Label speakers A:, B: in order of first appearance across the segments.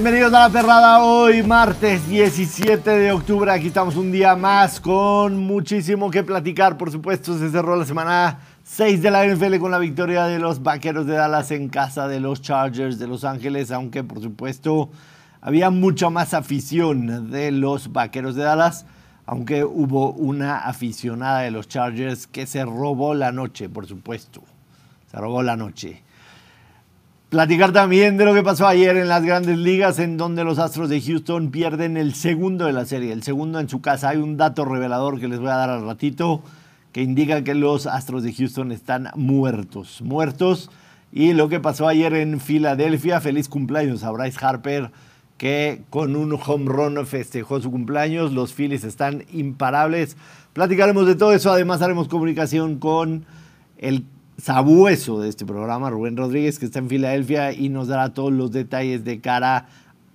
A: Bienvenidos a la perrada hoy, martes 17 de octubre. Aquí estamos un día más con muchísimo que platicar. Por supuesto, se cerró la semana 6 de la NFL con la victoria de los Vaqueros de Dallas en casa de los Chargers de Los Ángeles, aunque por supuesto había mucha más afición de los Vaqueros de Dallas, aunque hubo una aficionada de los Chargers que se robó la noche, por supuesto. Se robó la noche. Platicar también de lo que pasó ayer en las grandes ligas, en donde los Astros de Houston pierden el segundo de la serie, el segundo en su casa. Hay un dato revelador que les voy a dar al ratito que indica que los Astros de Houston están muertos, muertos. Y lo que pasó ayer en Filadelfia, feliz cumpleaños a Bryce Harper, que con un home run festejó su cumpleaños. Los Phillies están imparables. Platicaremos de todo eso. Además, haremos comunicación con el sabueso de este programa, Rubén Rodríguez, que está en Filadelfia y nos dará todos los detalles de cara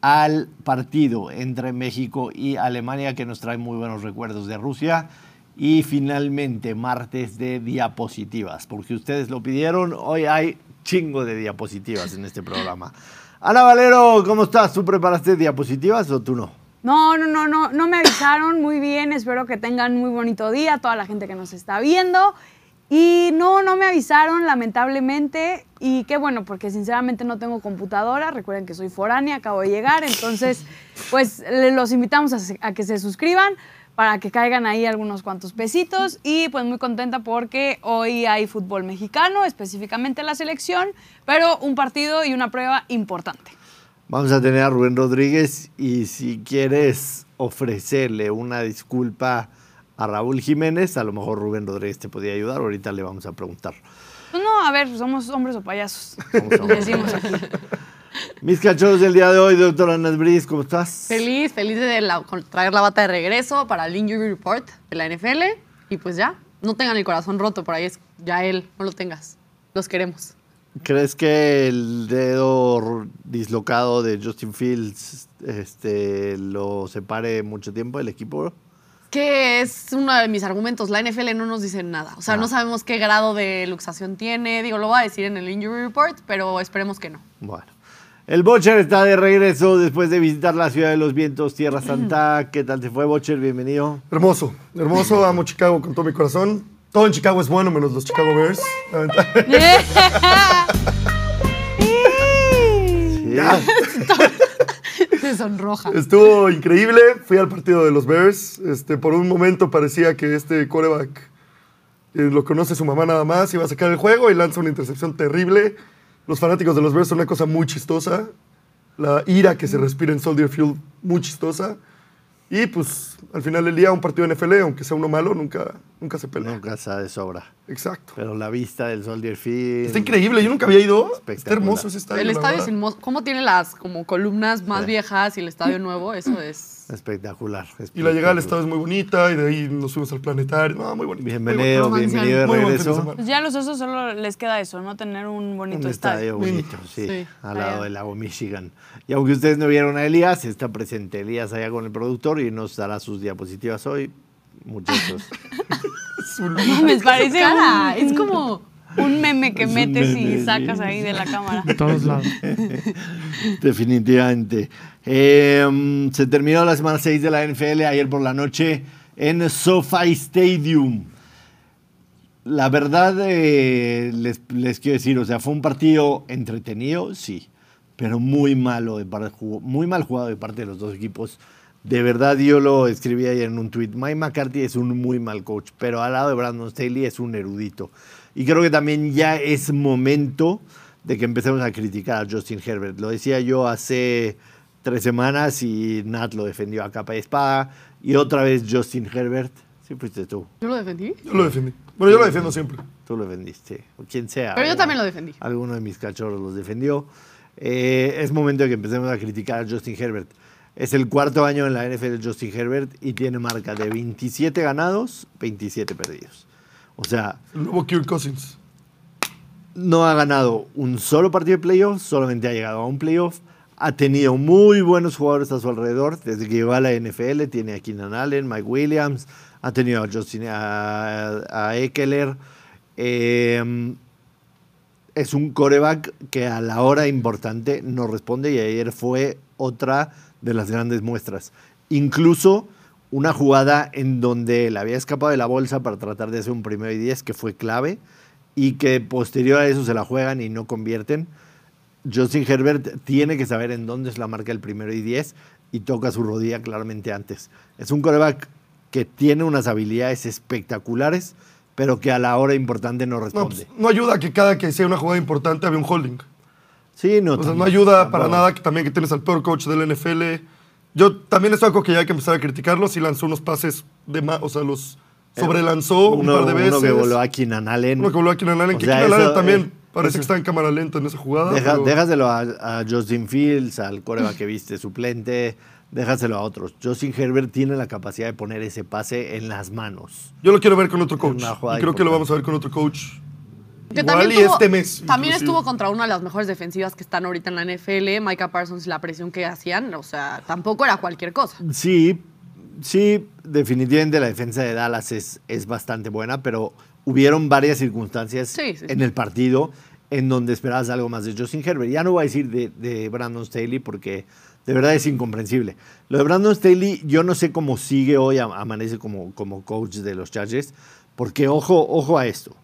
A: al partido entre México y Alemania, que nos trae muy buenos recuerdos de Rusia. Y finalmente, martes de diapositivas, porque ustedes lo pidieron, hoy hay chingo de diapositivas en este programa. Ana Valero, ¿cómo estás? ¿Tú preparaste diapositivas o tú no?
B: No, no, no, no, no me avisaron muy bien. Espero que tengan muy bonito día, toda la gente que nos está viendo. Y no, no me avisaron, lamentablemente. Y qué bueno, porque sinceramente no tengo computadora. Recuerden que soy foránea, acabo de llegar. Entonces, pues los invitamos a, a que se suscriban para que caigan ahí algunos cuantos pesitos y pues muy contenta porque hoy hay fútbol mexicano, específicamente la selección, pero un partido y una prueba importante.
A: Vamos a tener a Rubén Rodríguez y si quieres ofrecerle una disculpa a Raúl Jiménez, a lo mejor Rubén Rodríguez te podía ayudar, ahorita le vamos a preguntar.
B: Pues no, a ver, somos hombres o payasos. Somos hombres. Decimos aquí.
A: Mis cachorros del día de hoy, doctora Ana Briz, ¿cómo estás?
C: Feliz, feliz de traer la bata de regreso para el Injury Report de la NFL. Y pues ya, no tengan el corazón roto, por ahí es ya él, no lo tengas. Los queremos.
A: ¿Crees que el dedo dislocado de Justin Fields este, lo separe mucho tiempo del equipo?
C: Que es uno de mis argumentos. La NFL no nos dice nada. O sea, no ah. sabemos qué grado de luxación tiene. Digo, lo va a decir en el Injury Report, pero esperemos que no.
A: Bueno. El Bocher está de regreso después de visitar la ciudad de los vientos, Tierra Santa. ¿Qué tal te fue, Bocher? Bienvenido.
D: Hermoso, hermoso. Amo Chicago con todo mi corazón. Todo en Chicago es bueno, menos los Chicago Bears.
C: Se sonroja.
D: Estuvo increíble. Fui al partido de los Bears. Este, por un momento parecía que este coreback eh, lo conoce su mamá nada más. Iba a sacar el juego y lanza una intercepción terrible los fanáticos de los Bears son una cosa muy chistosa. La ira que se respira en Soldier Field, muy chistosa. Y pues al final del día, un partido de NFL, aunque sea uno malo, nunca, nunca se pelea.
A: Nunca se de sobra.
D: Exacto.
A: Pero la vista del Soldier Field.
D: Está increíble, yo nunca había ido. Está hermoso ese estadio.
C: El estadio es hermoso. ¿Cómo tiene las como columnas más viejas y el estadio nuevo? Eso es.
A: Espectacular,
D: Y la llegada al estado es muy bonita y de ahí nos fuimos al planetario. No, muy bonito.
A: Bienvenido, bienvenido de regreso.
B: Pues ya a los osos solo les queda eso, ¿no? Tener un bonito
A: un estadio. bonito, sí, al lado del lago Michigan. Y aunque ustedes no vieron a Elías, está presente Elías allá con el productor y nos dará sus diapositivas hoy. Muchachos.
B: Me parece Es como un meme que metes y sacas ahí de la cámara. De
D: todos lados.
A: Definitivamente. Em, se terminó la semana 6 de la NFL ayer por la noche en SoFi Stadium. La verdad, eh, les, les, quiero decir, o sea, fue un partido entretenido, sí, pero muy malo, de muy mal jugado de parte de los dos equipos. De verdad, yo lo escribí ayer en un tweet. Mike McCarthy es un muy mal coach, pero al lado de Brandon Staley es un erudito. Y creo que también ya es momento de que empecemos a criticar a Justin Herbert. Lo decía yo hace tres semanas y Nat lo defendió a capa y espada. Y otra vez Justin Herbert. Sí, fuiste tú.
C: ¿Yo lo defendí?
D: Yo lo defendí. Bueno, yo lo defiendo siempre.
A: Tú lo defendiste. O quien sea.
C: Pero yo también lo defendí.
A: Alguno de mis cachorros los defendió. Eh, es momento de que empecemos a criticar a Justin Herbert. Es el cuarto año en la NFL de Justin Herbert y tiene marca de 27 ganados, 27 perdidos. O sea.
D: El nuevo Kirk Cousins.
A: No ha ganado un solo partido de playoff, solamente ha llegado a un playoff. Ha tenido muy buenos jugadores a su alrededor desde que llegó a la NFL. Tiene a Keenan Allen, Mike Williams, ha tenido a Justin, a, Eckler. Em, es un coreback que a la hora importante no responde y ayer fue otra de las grandes muestras. Incluso una jugada en donde le había escapado de la bolsa para tratar de hacer un primero y diez que fue clave y que posterior a eso se la juegan y no convierten. Justin Herbert tiene que saber en dónde es la marca el primero y diez y toca su rodilla claramente antes. Es un coreback que tiene unas habilidades espectaculares, pero que a la hora importante no
D: No,
A: responde.
D: pues, no ayuda que cada que sea una jugada importante había un holding.
A: sí, no.
D: O sea, no
A: también,
D: ayuda para nada que también que tienes al peor coach del NFL. Yo también es algo que ya hay que empezar a criticarlo. Si lanzó unos pases de más, o sea, los sobrelanzó un
A: Uno-
D: par de veces.
A: Uno que voló a Keenan Allen.
D: Uno que voló a Keenan Allen.
A: O
D: que
A: sea,
D: Keenan Allen también
A: eh,
D: parece
A: eso-
D: que está en cámara lenta en esa jugada.
A: Deja-
D: pero-
A: Déjaselo a, a Justin Fields, al coreback que viste suplente, déjaselo a otros. Justin Herbert tiene la capacidad de poner ese pase en las manos.
D: Yo lo quiero ver con otro coach. Y creo que lo vamos a ver con otro coach.
C: Que
D: Igual
C: también
D: y
C: tuvo-
D: este mes.
C: También
D: inclusive.
C: estuvo contra una de las mejores defensivas que están ahorita en la NFL. Micah Parsons, la presión que hacían, o sea, tampoco era cualquier cosa.
A: Sí, sí, definitivamente la defensa de Dallas es, es bastante buena, pero hubieron varias circunstancias
C: Sí, sí,
A: en
C: sí.
A: el partido en donde esperabas algo más de Justin Herbert. Ya no voy a decir de, de Brandon Staley porque de verdad es incomprensible. Lo de Brandon Staley, yo no sé cómo sigue hoy, am- amanece como, como coach de los Chargers, porque ojo, ojo a esto.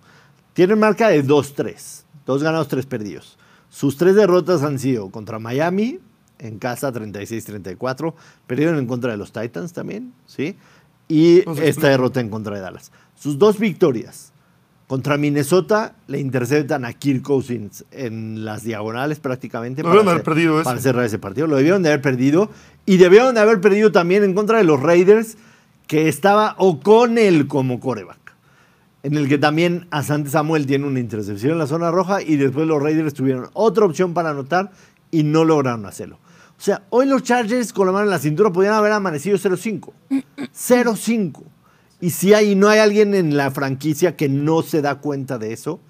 A: Tienen marca de 2-3, dos ganados, tres perdidos. Sus tres derrotas han sido contra Miami, en casa 36-34, perdieron en contra de los Titans también, ¿sí? Y
D: Entonces,
A: esta derrota en contra de Dallas. Sus dos victorias, contra Minnesota le interceptan a Kirk Cousins en las diagonales prácticamente.
D: Lo debieron haber perdido ese.
A: Para cerrar ese partido. Lo debieron de haber perdido. Y debieron de haber perdido también en contra de los Raiders, que estaba O'Connell como coreback. En el que también Asante Samuel tiene una intercepción en la zona roja y después los Raiders tuvieron otra opción para anotar y no lograron hacerlo. O sea, hoy los Chargers con la mano en la cintura podrían haber amanecido 0-5. 0-5. Y si hay, no hay alguien en la franquicia que no se da cuenta de eso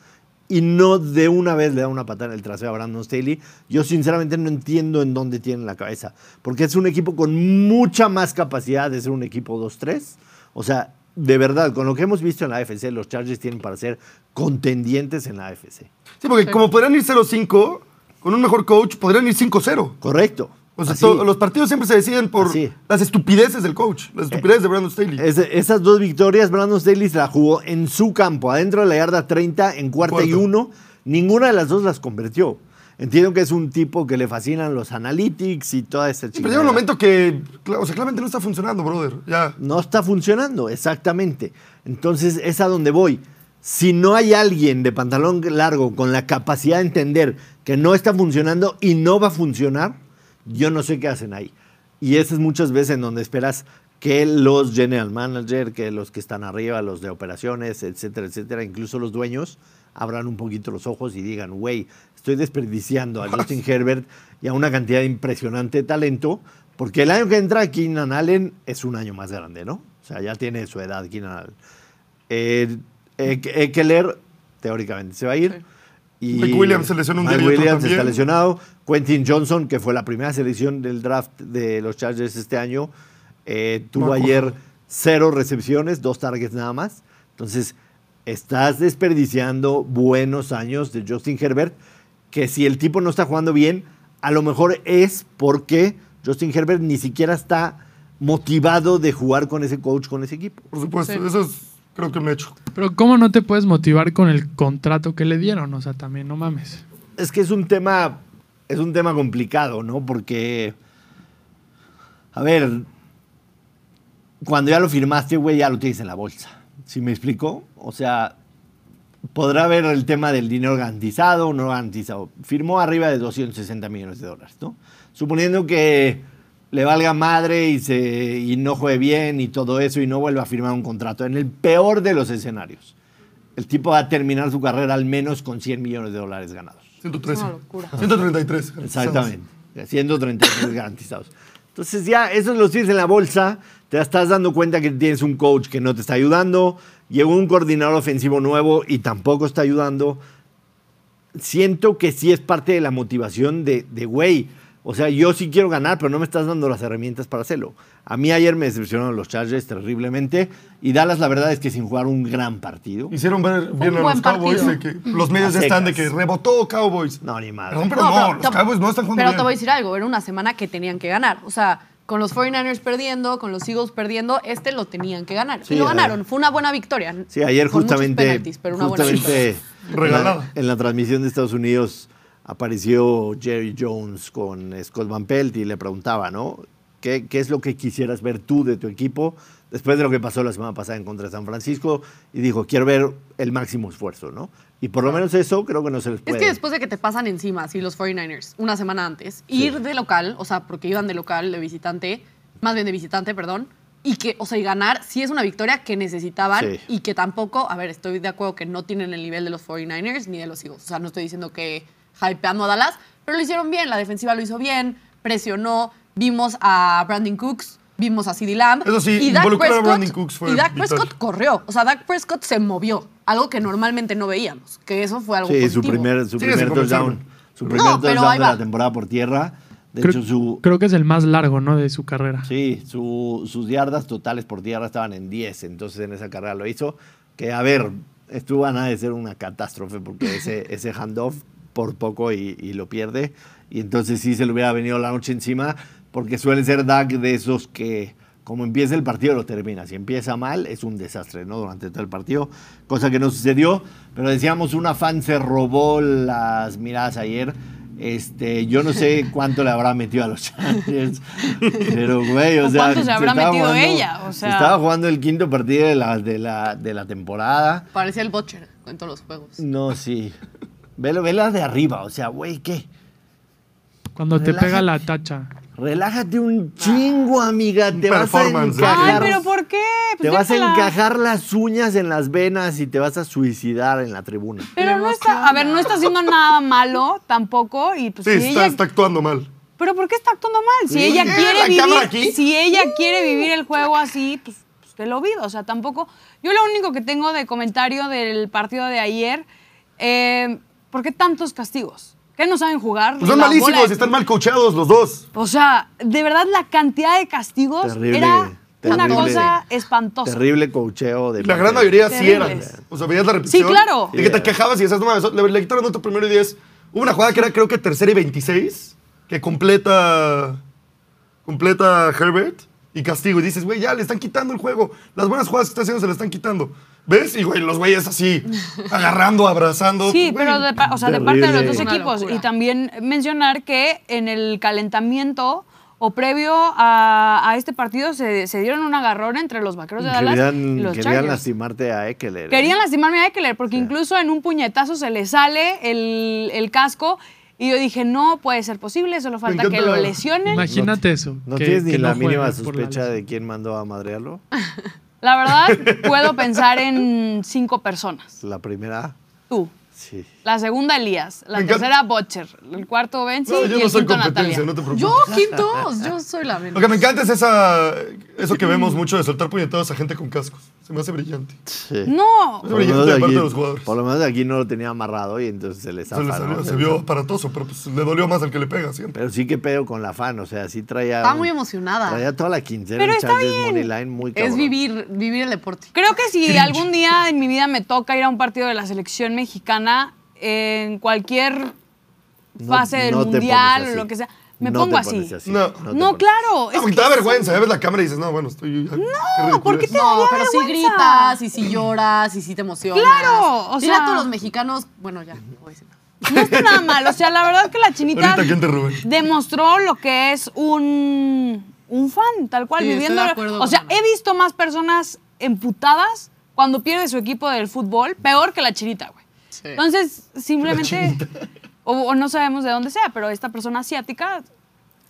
A: y no de una vez le da una patada en el trasero a Brandon Staley, yo sinceramente no entiendo en dónde tienen la cabeza. Porque es un equipo con mucha más capacidad de ser un equipo 2-3. O sea, de verdad, con lo que hemos visto en la AFC, los Chargers tienen para ser contendientes en la AFC.
D: Sí, porque
C: Sí.
D: como podrían ir 0-5, con un mejor coach podrían ir 5-0.
A: Correcto.
D: O sea, los partidos siempre se deciden por
A: Así.
D: las estupideces del coach, las estupideces de Brandon Staley.
A: Esas dos victorias, Brandon Staley la jugó en su campo, adentro de la yarda 30, en cuarta y
D: Cuarto.
A: uno. Ninguna de las dos las convirtió. Entiendo que es un tipo que le fascinan los analytics y toda esa chica.
D: pero llega un momento que, o sea, claramente no está funcionando, brother. Ya.
A: No está funcionando, exactamente. Entonces es a donde voy. Si no hay alguien de pantalón largo con la capacidad de entender que no está funcionando y no va a funcionar, yo no sé qué hacen ahí. Y eso es muchas veces en donde esperas que los general manager, que los que están arriba, los de operaciones, etcétera, etcétera, incluso los dueños, abran un poquito los ojos y digan, güey, estoy desperdiciando a Justin Herbert y a una cantidad impresionante de talento, porque el año que entra Keenan Allen es un año más grande, ¿no? O sea, ya tiene su edad Keenan Allen. Eh, Ek- Ekeler, teóricamente, se va a ir. Y
D: Mike Williams se lesionó un
A: Mike
D: día otro
A: Williams está lesionado. Quentin Johnson, que fue la primera selección del draft de los Chargers este año, eh, tuvo
D: No,
A: ayer cero recepciones, dos targets nada más. Entonces, estás desperdiciando buenos años de Justin Herbert, que si el tipo no está jugando bien, a lo mejor es porque Justin Herbert ni siquiera está motivado de jugar con ese coach, con ese equipo.
D: Por supuesto,
C: Sí.
D: eso es creo que un hecho.
E: Pero ¿cómo no te puedes motivar con el contrato que le dieron? O sea, también no mames.
A: Es que es un tema, es un tema complicado, ¿no? Porque, a ver, cuando ya lo firmaste, güey, ya lo tienes en la bolsa. ¿Sí me explico? O sea, podrá haber el tema del dinero garantizado o no garantizado. Firmó arriba de 260 millones de dólares, ¿no? Suponiendo que le valga madre y, se, y no juegue bien y todo eso y no vuelva a firmar un contrato. En el peor de los escenarios, el tipo va a terminar su carrera al menos con 100 millones de dólares ganados.
D: 113.
C: Es una locura.
D: 133.
A: Exactamente. 133 garantizados. Entonces ya esos los tienes en la bolsa, te estás dando cuenta que tienes un coach que no te está ayudando, llegó un coordinador ofensivo nuevo y tampoco está ayudando. Siento que sí es parte de la motivación de, de güey, O sea, yo sí quiero ganar, pero no me estás dando las herramientas para hacerlo. A mí ayer me decepcionaron los Chargers terriblemente y Dallas la verdad es que sin jugar un gran partido.
D: Hicieron ver bien a
C: buen
D: los Cowboys
C: partido.
D: de que los medios ya están de que rebotó Cowboys.
A: No, ni madre.
D: Perdón, pero
C: No,
D: no,
C: pero
D: los Cowboys no están jugando
C: Pero
D: bien.
C: te voy a decir algo, era una semana que tenían que ganar. O sea, con los 49ers perdiendo, con los Eagles perdiendo, este lo tenían que ganar.
A: Sí,
C: y lo ganaron, fue una buena victoria.
A: Sí, ayer
C: Con muchos
A: justamente,
C: penaltis, pero una buena
A: justamente
C: victoria.
A: en, la,
D: Regalada.
A: en la transmisión de Estados Unidos apareció Jerry Jones con Scott Van Pelt y le preguntaba, ¿no? ¿Qué, qué es lo que quisieras ver tú de tu equipo después de lo que pasó la semana pasada en contra de San Francisco? Y dijo, quiero ver el máximo esfuerzo, ¿no? Y por lo menos eso creo que no se les
C: Es
A: puede.
C: que después de que te pasan encima, así los 49ers, una semana antes, ir de local, o sea, porque iban de local, de visitante, más bien de visitante, perdón, y que, o sea, y ganar, sí es una victoria que necesitaban
A: Sí.
C: y que tampoco, a ver, estoy de acuerdo que no tienen el nivel de los 49ers ni de los Eagles. O sea, no estoy diciendo que hypeando a Dallas, pero lo hicieron bien, la defensiva lo hizo bien, presionó, vimos a Brandon Cooks, vimos a CeeDee Lamb.
D: Eso sí,
C: y Dak
D: a
C: Prescott,
D: Brandon Cooks fue
C: y Dak
D: vital.
C: Prescott corrió, o sea, Dak Prescott se movió, algo que normalmente no veíamos, que eso fue algo
A: Sí,
C: positivo.
A: su primer, su
D: Sí,
A: primer touchdown. Su
C: No,
A: primer
C: pero
A: touchdown de la temporada por tierra. De
E: Creo,
A: hecho, su,
E: creo que es el más largo, ¿no? De su carrera.
A: Sí, su- sus yardas totales por tierra estaban en 10, entonces en esa carrera lo hizo. Que, a ver, estuvo a nada de ser una catástrofe porque ese, ese handoff por poco y, y lo pierde. Y entonces sí se le hubiera venido la noche encima porque suele ser Dak de esos que como empieza el partido lo termina. Si empieza mal es un desastre, ¿no? Durante todo el partido, cosa que no sucedió. Pero decíamos, una fan se robó las miradas ayer. Este, yo no sé cuánto le habrá metido a los Chargers, pero güey, o,
B: ¿O
A: sea,
B: cuánto se habrá metido ella? O
A: se
B: sea-
A: estaba jugando el quinto partido de la, de la, de la temporada.
C: Parecía el Butcher en todos los juegos.
A: No, sí. Velo, vela de arriba, o sea, güey, ¿qué?
E: Cuando te pega la tacha.
A: Relájate un chingo, amiga. Te vas a
D: Performance, ¿eh?
A: encajar.
B: Ay, pero ¿por qué? Pues
A: te vas a encajar las uñas en las venas y te vas a suicidar en la tribuna.
B: Pero no está, a ver, no está haciendo nada malo tampoco y pues
D: Sí,
B: si
D: está,
B: ella-
D: está actuando mal.
B: pero ¿por qué está actuando mal? Si ella
D: ¿Qué?
B: quiere
D: ¿La cámara aquí?
B: vivir, si ella quiere vivir el juego así, pues, pues que lo viva, o sea, tampoco. Yo lo único que tengo de comentario del partido de ayer, eh, ¿por qué tantos castigos? ¿Qué no saben jugar?
D: Pues son malísimos,
B: de-
D: están mal coachados los dos.
B: O sea, de verdad la cantidad de castigos
A: Terrible,
B: era una cosa espantosa.
A: Terrible cocheo de
D: La
A: parte
D: gran mayoría sí eran. O sea, veías la repetición.
B: Sí, claro.
D: De que te quejabas y decías, no le, le quitaron otro primero y diez. Hubo una jugada que era creo que tercera y 26, que completa, completa Herbert y castigo. Y dices, güey, ya le están quitando el juego. Las buenas jugadas que está haciendo se le están quitando. ¿Ves? Y güey, los güeyes así, agarrando, abrazando.
B: Sí,
D: Güey,
B: pero de, pa- o sea, de parte de los dos
C: Una
B: equipos.
C: locura.
B: Y también mencionar que en el calentamiento o previo a, a este partido se, se dieron un agarrón entre los vaqueros de Dallas y
A: Querían,
B: los
A: querían
B: Chargers.
A: lastimarte a Eckler. ¿eh?
B: Querían lastimarme a Eckler porque incluso en un puñetazo se le sale el, el casco y yo dije, no puede ser posible, solo falta que lo lesionen.
E: Imagínate eso.
A: ¿No
E: que-
A: tienes ni
E: que
A: la
E: no
A: mínima
E: la
A: sospecha de quién mandó a madrearlo?
B: La verdad, puedo pensar en cinco personas.
A: La primera,
B: Tú.
A: Sí.
B: La segunda, Elías. La tercera, Butcher. El cuarto, Benzi.
D: No,
B: y
D: yo
B: el
D: no soy
B: quinto,
D: competencia,
B: Natalia.
D: no te preocupes.
C: Yo, quintos, yo soy la menos.
D: Lo que me encanta es esa, eso que vemos mucho de soltar puñetados a gente con cascos. Se me hace brillante.
A: sí.
B: No,
D: Es
A: Por lo,
D: brillante
A: menos
D: de
A: de
D: parte
A: aquí,
D: de los jugadores.
A: por lo menos aquí no lo tenía amarrado y entonces se le
D: Se,
A: zafa,
D: salió,
A: ¿no?
D: se vio aparatoso, pero pues le dolió más al que le pega siempre.
A: Pero sí que pedo con la fan, o sea, sí traía...
C: Estaba muy emocionada.
A: Traía toda la quincena
B: Pero está bien.
A: Money Line muy cabrón.
C: Es vivir, vivir el deporte.
B: Creo que si algún día en mi vida me toca ir a un partido de la selección mexicana, en cualquier
A: No-
B: fase del
A: no
B: mundial o lo que sea, me
A: No
B: pongo
A: te
B: así.
A: pones así.
D: No.
B: claro. es
D: porque
B: que
D: te da
B: sí.
D: vergüenza, ya ves la cámara y dices, no, bueno, estoy... No,
B: ¿por qué te
C: No, pero si gritas y si lloras y si te emocionas.
B: Claro, o sea-
C: a todos los mexicanos, bueno, ya, no voy a decir nada.
B: No está nada mal. O sea, la verdad que la chinita demostró lo que es un, un fan, tal cual,
C: Sí, estoy
B: viviendo.
C: de acuerdo
B: o sea, he visto más personas emputadas cuando pierde su equipo del fútbol, peor que la chinita, güey.
C: Sí.
B: Entonces, simplemente, o, o no sabemos de dónde sea, pero esta persona asiática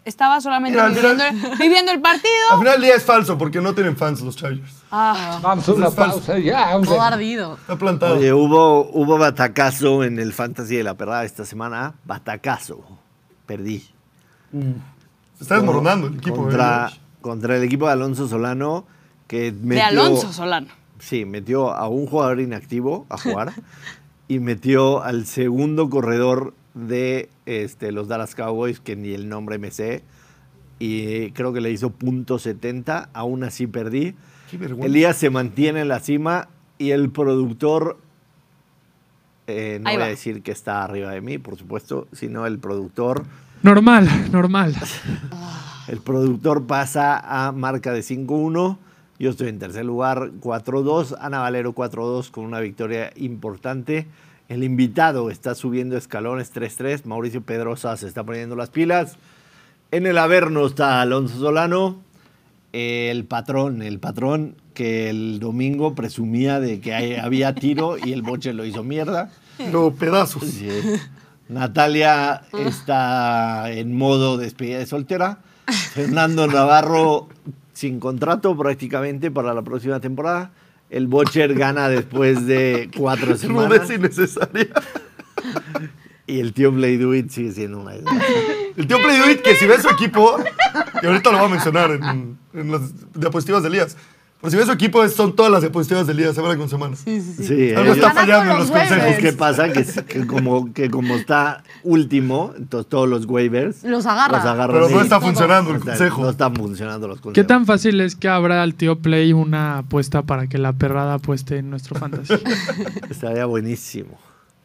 B: estaba solamente
D: Mira,
B: viviendo, viviendo el
D: Al
B: partido.
D: final del día es falso porque no tienen fans los Chargers.
B: Ah,
F: Vamos a una pausa ya, hombre.
C: Todo ardido.
D: Está plantado.
A: Oye, hubo, hubo batacazo en el Fantasy de la Perrada esta semana. Batacazo. Perdí.
D: Se está desmoronando el equipo.
A: Contra,
D: ¿eh?
A: contra el equipo de Alonso Solano, que metió...
B: de Alonso Solano.
A: Sí, metió a un jugador inactivo a jugar y metió al segundo corredor de este, los Dallas Cowboys, que ni el nombre me sé, y creo que le hizo punto .70, aún así perdí.
D: Qué vergüenza.
A: Elías se mantiene en la cima y el productor, eh, no
C: Ahí
A: voy a decir que está arriba de mí, por supuesto, sino el productor.
E: Normal, normal.
A: El productor pasa a marca de 5-1. Yo estoy en tercer lugar, 4-2. Ana Valero 4-2 con una victoria importante. El invitado está subiendo escalones 3-3. Mauricio Pedrosa se está poniendo las pilas. En el Averno está Alonso Solano. El patrón, el patrón que el domingo presumía de que hay- había tiro y el boche lo hizo mierda.
D: No, pedazos.
A: Sí. Natalia está en modo despedida de soltera. Fernando Navarro sin contrato prácticamente para la próxima temporada. El Bocher gana después de cuatro semanas.
D: Rudeza innecesaria.
A: Y el tío Play Do It sigue siendo una.
D: El tío Play Do It, que si ve su equipo, y ahorita lo voy a mencionar en, en las diapositivas de Elías, pero si ve su equipo, son todas las diapositivas de Elías, semana con semana.
A: Sí,
D: Algo
A: ellos-
D: está fallando en los
C: los
D: consejos.
A: ¿Qué pasa? Que, que como, que como está último, entonces todos los waivers
C: Los agarra.
A: los agarran
D: Pero no está funcionando el consejo.
A: No están funcionando los consejos.
E: ¿Qué tan fácil es que abra al tío Play una apuesta para que la perrada apueste en nuestro fantasy?
A: Estaría buenísimo.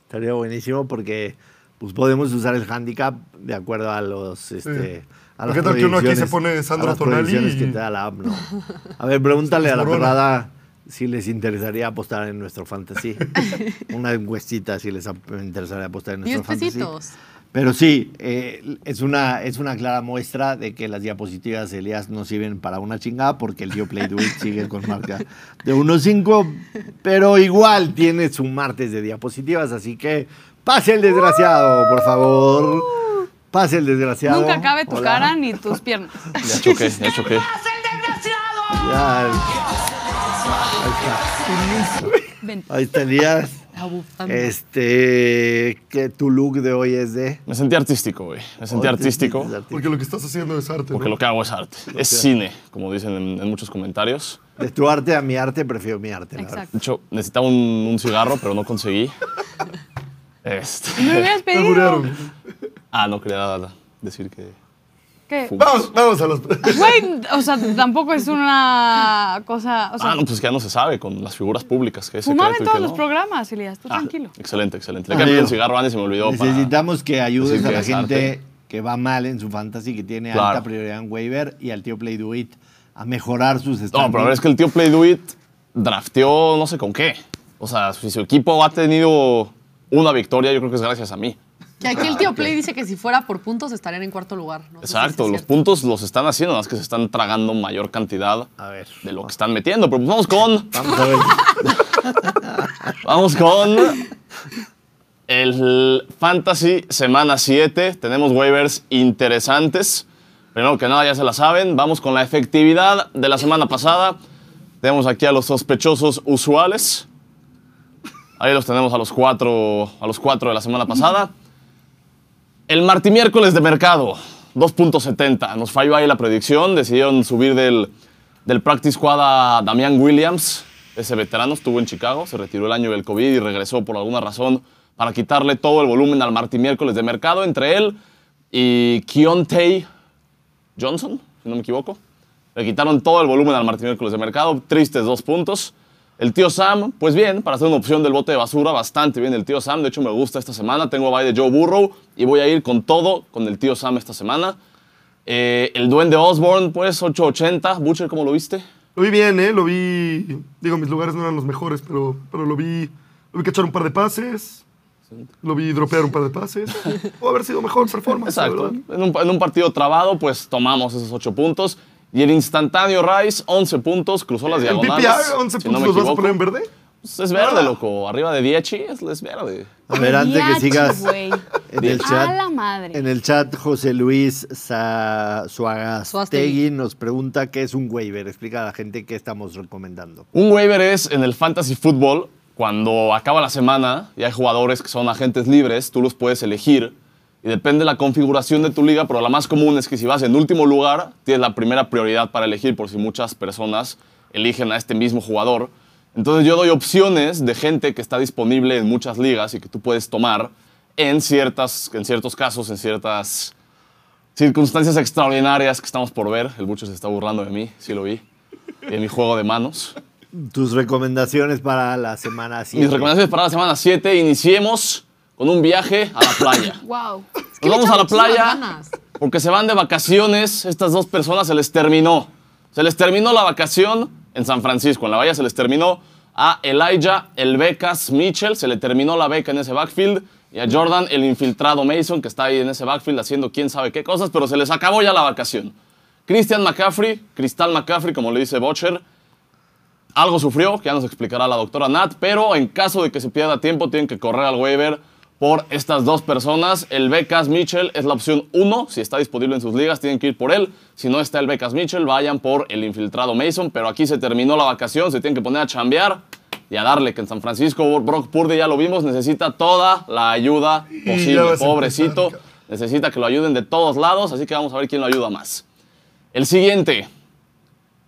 A: Estaría buenísimo porque pues, podemos usar el handicap de acuerdo a los. Este, a
D: ¿Por qué tal que uno aquí se pone Sandro
A: a las
D: Tonali
A: proyecciones
D: y-
A: que te da la app, ¿no? A ver, pregúntale a la perrada si les interesaría apostar en nuestro fantasy. Una encuestita si les interesaría apostar en nuestro
C: Diez
A: fantasy.
C: pesitos.
A: Pero sí, eh, es, una, es una clara muestra de que las diapositivas de Elías no sirven para una chingada porque el tío Play Do It sigue con marca de 1.5, pero igual tiene su martes de diapositivas, así que pase el desgraciado, por favor. Pase el desgraciado.
B: Nunca cabe tu
A: Hola.
B: cara ni tus piernas.
F: Ya choqué, ya choqué.
A: Ya,
B: Ven.
A: ahí está Elías. Este, que tu look de hoy es de...
F: Me sentí artístico, güey. Me sentí artístico
D: Porque lo que estás haciendo es arte.
F: porque
D: ¿no?
F: lo que hago es arte. Es cine, como dicen en, en muchos comentarios.
A: De tu arte a mi arte, prefiero mi arte.
B: Exacto.
F: De hecho, necesitaba un, un cigarro, pero no conseguí. Este.
B: Me hubieras pedido.
F: Ah, no quería decir que.
B: ¿Qué?
D: Vamos, vamos a los.
B: Güey, o sea, tampoco es una cosa. O sea,
F: Ah, no, pues que ya no se sabe con las figuras públicas que es
B: fumaba en todos los
F: no.
B: programas, Elías, tú
F: Ah,
B: tranquilo.
F: Excelente, excelente. Le cambié
A: ver,
F: el cigarro antes y se me olvidó. para-
A: Necesitamos que ayudes a la gente
F: arte.
A: que va mal en su fantasy, que tiene
F: Claro.
A: alta prioridad en waiver y al tío Play Do It a mejorar sus
F: No,
A: standings.
F: pero es que el tío Play Do It drafteó no sé con qué. O sea, si su equipo ha tenido una victoria, yo creo que es gracias a mí.
C: Que aquí el tío Play dice que si fuera por puntos estarían en cuarto lugar. No sé si
F: Exacto, los puntos los están haciendo, nada más que se están tragando mayor cantidad
A: A ver.
F: de lo que están metiendo. Pero pues vamos con.
A: Vamos a ver.
F: Vamos con. El Fantasy Semana 7. Tenemos waivers interesantes. Primero que nada, ya se la saben. Vamos con la efectividad de la semana pasada. Tenemos aquí a los sospechosos usuales. Ahí los tenemos a los cuatro, a los cuatro de la semana pasada. El martes miércoles de mercado, 2.70. Nos falló ahí la predicción. Decidieron subir del, del practice squad a Damian Williams. Ese veterano estuvo en Chicago, se retiró el año del COVID y regresó por alguna razón para quitarle todo el volumen al martes miércoles de mercado entre él y Keontae Johnson, si no me equivoco. Le quitaron todo el volumen al martes miércoles de mercado. Tristes dos puntos. El tío Sam, pues bien, para hacer una opción del bote de basura, bastante bien el tío Sam. De hecho, me gusta esta semana. Tengo a bye de Joe Burrow y voy a ir con todo con el tío Sam esta semana. Eh, el duende Osborne, pues 8.80. Butcher, ¿cómo lo viste?
D: Lo vi bien, ¿eh? Lo vi. Digo, mis lugares no eran los mejores, pero, pero lo vi. Lo vi cachar un par de pases. Lo vi dropear un par de pases. O haber sido mejor performance.
F: Exacto. En un, en un partido trabado, pues tomamos esos 8 puntos. Y el instantáneo Rice, 11 puntos, cruzó las
D: El
F: diagonales.
D: PPR, 11
F: si no
D: puntos
F: me
D: los vas a poner en verde.
F: Pues es verde, loco. Arriba de Diachi es, es verde.
A: A ver, antes que sigas
B: güey.
A: en el
B: A
A: chat.
B: la madre.
A: En el chat, José Luis Sa- Suagastegui nos pregunta qué es un waiver. Explica a la gente qué estamos recomendando.
F: Un waiver es en el fantasy football, cuando acaba la semana y hay jugadores que son agentes libres, tú los puedes elegir. Y depende de la configuración de tu liga, pero la más común es que si vas en último lugar, tienes la primera prioridad para elegir por si muchas personas eligen a este mismo jugador. Entonces yo doy opciones de gente que está disponible en muchas ligas y que tú puedes tomar en, ciertas, en ciertos casos, en ciertas circunstancias extraordinarias que estamos por ver. El mucho se está burlando de mí, sí lo vi, en mi juego de manos.
A: Tus recomendaciones para la semana 7.
F: Mis recomendaciones para la semana 7, iniciemos con un viaje a la playa.
B: Wow.
F: Nos vamos a la playa porque se van de vacaciones. Estas dos personas se les terminó. Se les terminó la vacación en San Francisco. En la bahía se les terminó a Elijah, el becas Mitchell. Se le terminó la beca en ese backfield. Y a Jordan, el infiltrado Mason, que está ahí en ese backfield haciendo quién sabe qué cosas, pero se les acabó ya la vacación. Christian McCaffrey, Cristal McCaffrey, como le dice Butcher, algo sufrió, que ya nos explicará la doctora Nat, pero en caso de que se pierda tiempo, tienen que correr al waiver por estas dos personas. El Becas Mitchell es la opción 1. Si está disponible en sus ligas, tienen que ir por él. Si no está el Becas Mitchell, vayan por el infiltrado Mason. Pero aquí se terminó la vacación, se tienen que poner a chambear y a darle que en San Francisco Brock Purdy ya lo vimos, necesita toda la ayuda posible. Pobrecito, necesita que lo ayuden de todos lados, así que vamos a ver quién lo ayuda más. El siguiente,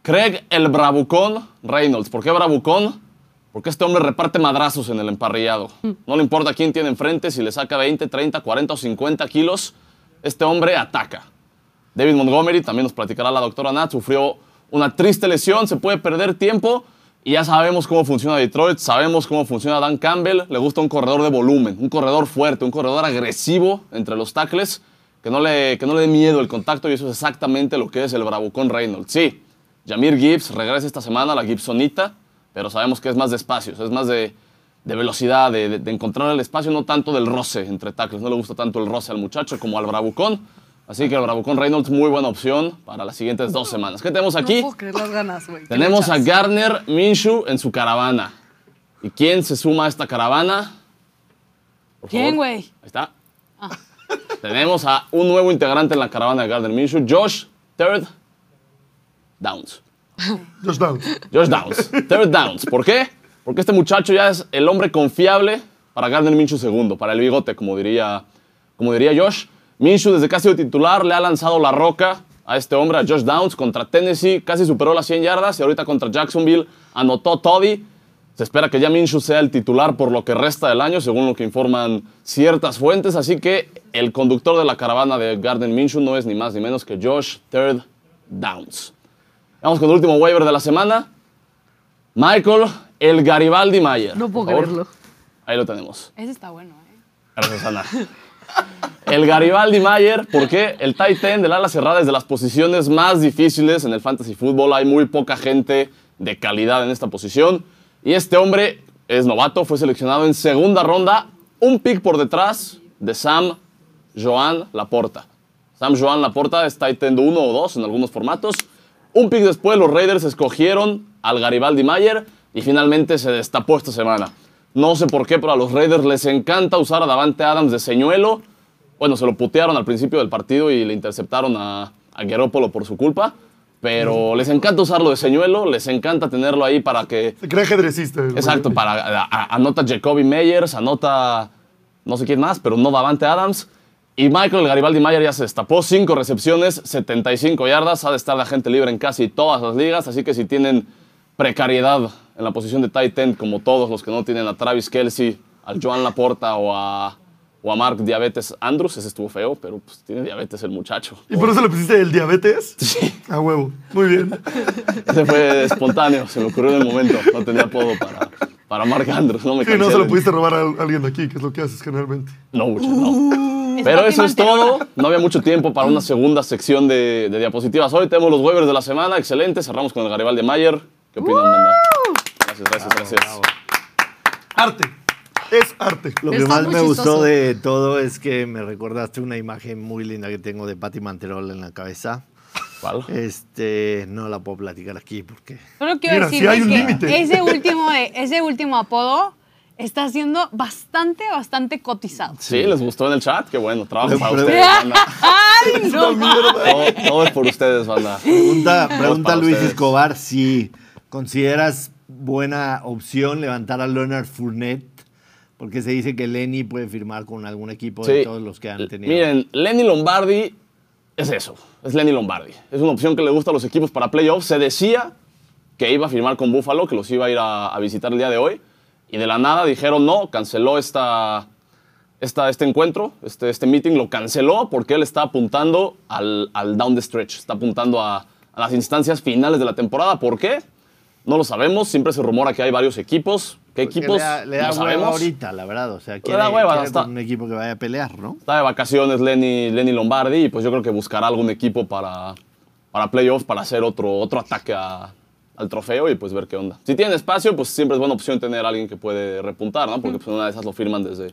F: Craig el Bravucón Reynolds. ¿Por qué Bravucón? Porque este hombre reparte madrazos en el emparrillado. No le importa quién tiene enfrente, si le saca 20, 30, 40 o 50 kilos, este hombre ataca. David Montgomery, también nos platicará la doctora Nat, sufrió una triste lesión, se puede perder tiempo y ya sabemos cómo funciona Detroit, sabemos cómo funciona Dan Campbell, le gusta un corredor de volumen, un corredor fuerte, un corredor agresivo entre los tackles, que no le, que no le dé miedo el contacto y eso es exactamente lo que es el Bravucón Reynolds. Sí, Jamir Gibbs regresa esta semana, la Gibsonita, pero sabemos que es más de espacios, es más de, de velocidad, de, encontrar el espacio, no tanto del roce entre tackles. No le gusta tanto el roce al muchacho como al Bravucón. Así que el Bravucón Reynolds, muy buena opción para las siguientes dos semanas. ¿Qué tenemos aquí?
C: No puedo creer las ganas, güey.
F: Tenemos a. Gardner Minshew en su caravana. ¿Y quién se suma a esta caravana? Por
B: ¿Quién, güey?
F: Ahí está. Tenemos a un nuevo integrante en la caravana de Gardner Minshew, Josh Third Downs.
D: Josh Downs.
F: Josh Downs. Third Downs. ¿Por qué? Porque este muchacho ya es el hombre confiable para Gardner Minshew segundo, para el bigote, como diría, como diría Josh. Minshew, desde ha sido titular, le ha lanzado la roca a este hombre, a Josh Downs, contra Tennessee, casi superó las 100 yardas y ahorita contra Jacksonville anotó Toddy. Se espera que ya Minshew sea el titular por lo que resta del año, según lo que informan ciertas fuentes. Así que el conductor de la caravana de Gardner Minshew no es ni más ni menos que Josh Third Downs. Vamos con el último waiver de la semana. Michael El Garibaldi Mayer.
C: No puedo creerlo.
F: Ahí lo tenemos.
B: Ese está bueno, ¿eh?
F: Gracias, Ana. El Garibaldi Mayer, porque el tight end del ala cerrada es de las posiciones más difíciles en el fantasy fútbol. Hay muy poca gente de calidad en esta posición. Y este hombre es novato, fue seleccionado en segunda ronda, un pick por detrás de Sam Joan Laporta. Sam Joan Laporta es tight end 1 o 2 en algunos formatos. Un pick después, los Raiders escogieron al Garibaldi Mayer y finalmente se destapó esta semana. No sé por qué, pero a los Raiders les encanta usar a Davante Adams de señuelo. Bueno, se lo putearon al principio del partido y le interceptaron a, a por su culpa. Pero les encanta usarlo de señuelo, les encanta tenerlo ahí para que
D: Se cree ajedrecista.
F: Exacto, para, a- a- anota Jacoby Meyers, anota no sé quién más, pero no Davante Adams. Y Michael Garibaldi Mayer ya se destapó, 5 recepciones, 75 yardas, ha de estar la gente libre en casi todas las ligas, así que si tienen precariedad en la posición de tight end, como todos los que no tienen a Travis Kelsey, al Joan Laporta o a, o a Mark Diabetes Andrews, ese estuvo feo, pero pues tiene diabetes el muchacho.
D: ¿Y por eso le pusiste el diabetes? Sí. A huevo. Muy bien.
F: Ese fue espontáneo, se me ocurrió en el momento, no tenía apodo para, para Mark Andrews, no me
D: Sí, no se lo pudiste robar a alguien de aquí, que es lo que haces generalmente.
F: No mucho, no. Pero
B: Fátima
F: eso es todo. No había mucho tiempo para una segunda sección de, de diapositivas. Hoy tenemos los waivers de la semana. Excelente. Cerramos con el Garibaldi Mayer. ¿Qué opinan, banda? Gracias, gracias, gracias.
D: Arte. Es arte.
A: Lo que más me gustó de todo es que me recordaste una imagen muy linda que tengo de Patti Manterol en la cabeza.
F: ¿Cuál?
A: Este, no la puedo platicar aquí porque
B: Solo quiero
D: Mira,
B: decir
D: sí hay un
B: que
D: límite.
B: ese último, de- ese último apodo está siendo bastante, bastante cotizado.
F: Sí, ¿les gustó en el chat? Qué bueno. Trabajo para ustedes.
B: ¡Ay, no!
F: Todo, todo es por ustedes, banda.
A: Pregunta, pregunta Luis
F: ustedes.
A: Escobar si consideras buena opción levantar a Leonard Fournette, porque se dice que Lenny puede firmar con algún equipo de todos los que han tenido.
F: Miren, Lenny Lombardi es eso, es Lenny Lombardi. Es una opción que le gusta a los equipos para playoffs. Se decía que iba a firmar con Buffalo, que los iba a ir a, visitar el día de hoy. Y de la nada dijeron no, canceló esta, esta, este encuentro, este, este meeting, lo canceló porque él está apuntando al, al down the stretch, está apuntando a, a las instancias finales de la temporada. ¿Por qué? No lo sabemos, siempre se rumora que hay varios equipos. ¿Qué
A: Porque
F: equipos?
A: Le da, le da
F: no
A: hueva
F: sabemos.
A: ahorita, la verdad. O sea, quiere,
F: da hueva,
A: quiere con un equipo que vaya a pelear, ¿no?
F: Está de vacaciones Lenny, Lenny Lombardi y pues yo creo que buscará algún equipo para, para playoffs, para hacer otro, otro ataque a- al trofeo y pues ver qué onda. Si tienen espacio, pues siempre es buena opción tener a alguien que puede repuntar, ¿no? Porque pues una de esas lo firman desde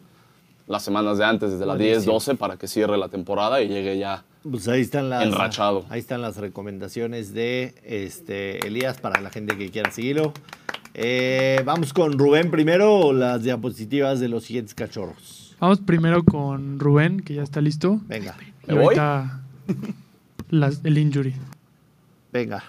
F: las semanas de antes, desde las 10,
A: Buenísimo.
F: 12, para que cierre la temporada y llegue ya.
A: Pues ahí están las,
F: Enrachado.
A: Ahí están las recomendaciones de este, Elías para la gente que quiera seguirlo. Eh, vamos con Rubén primero o las diapositivas de los siguientes cachorros.
E: Vamos primero con Rubén, que ya está listo.
A: Venga,
E: Y
F: ¿Me voy?
E: las- el injury.
A: venga.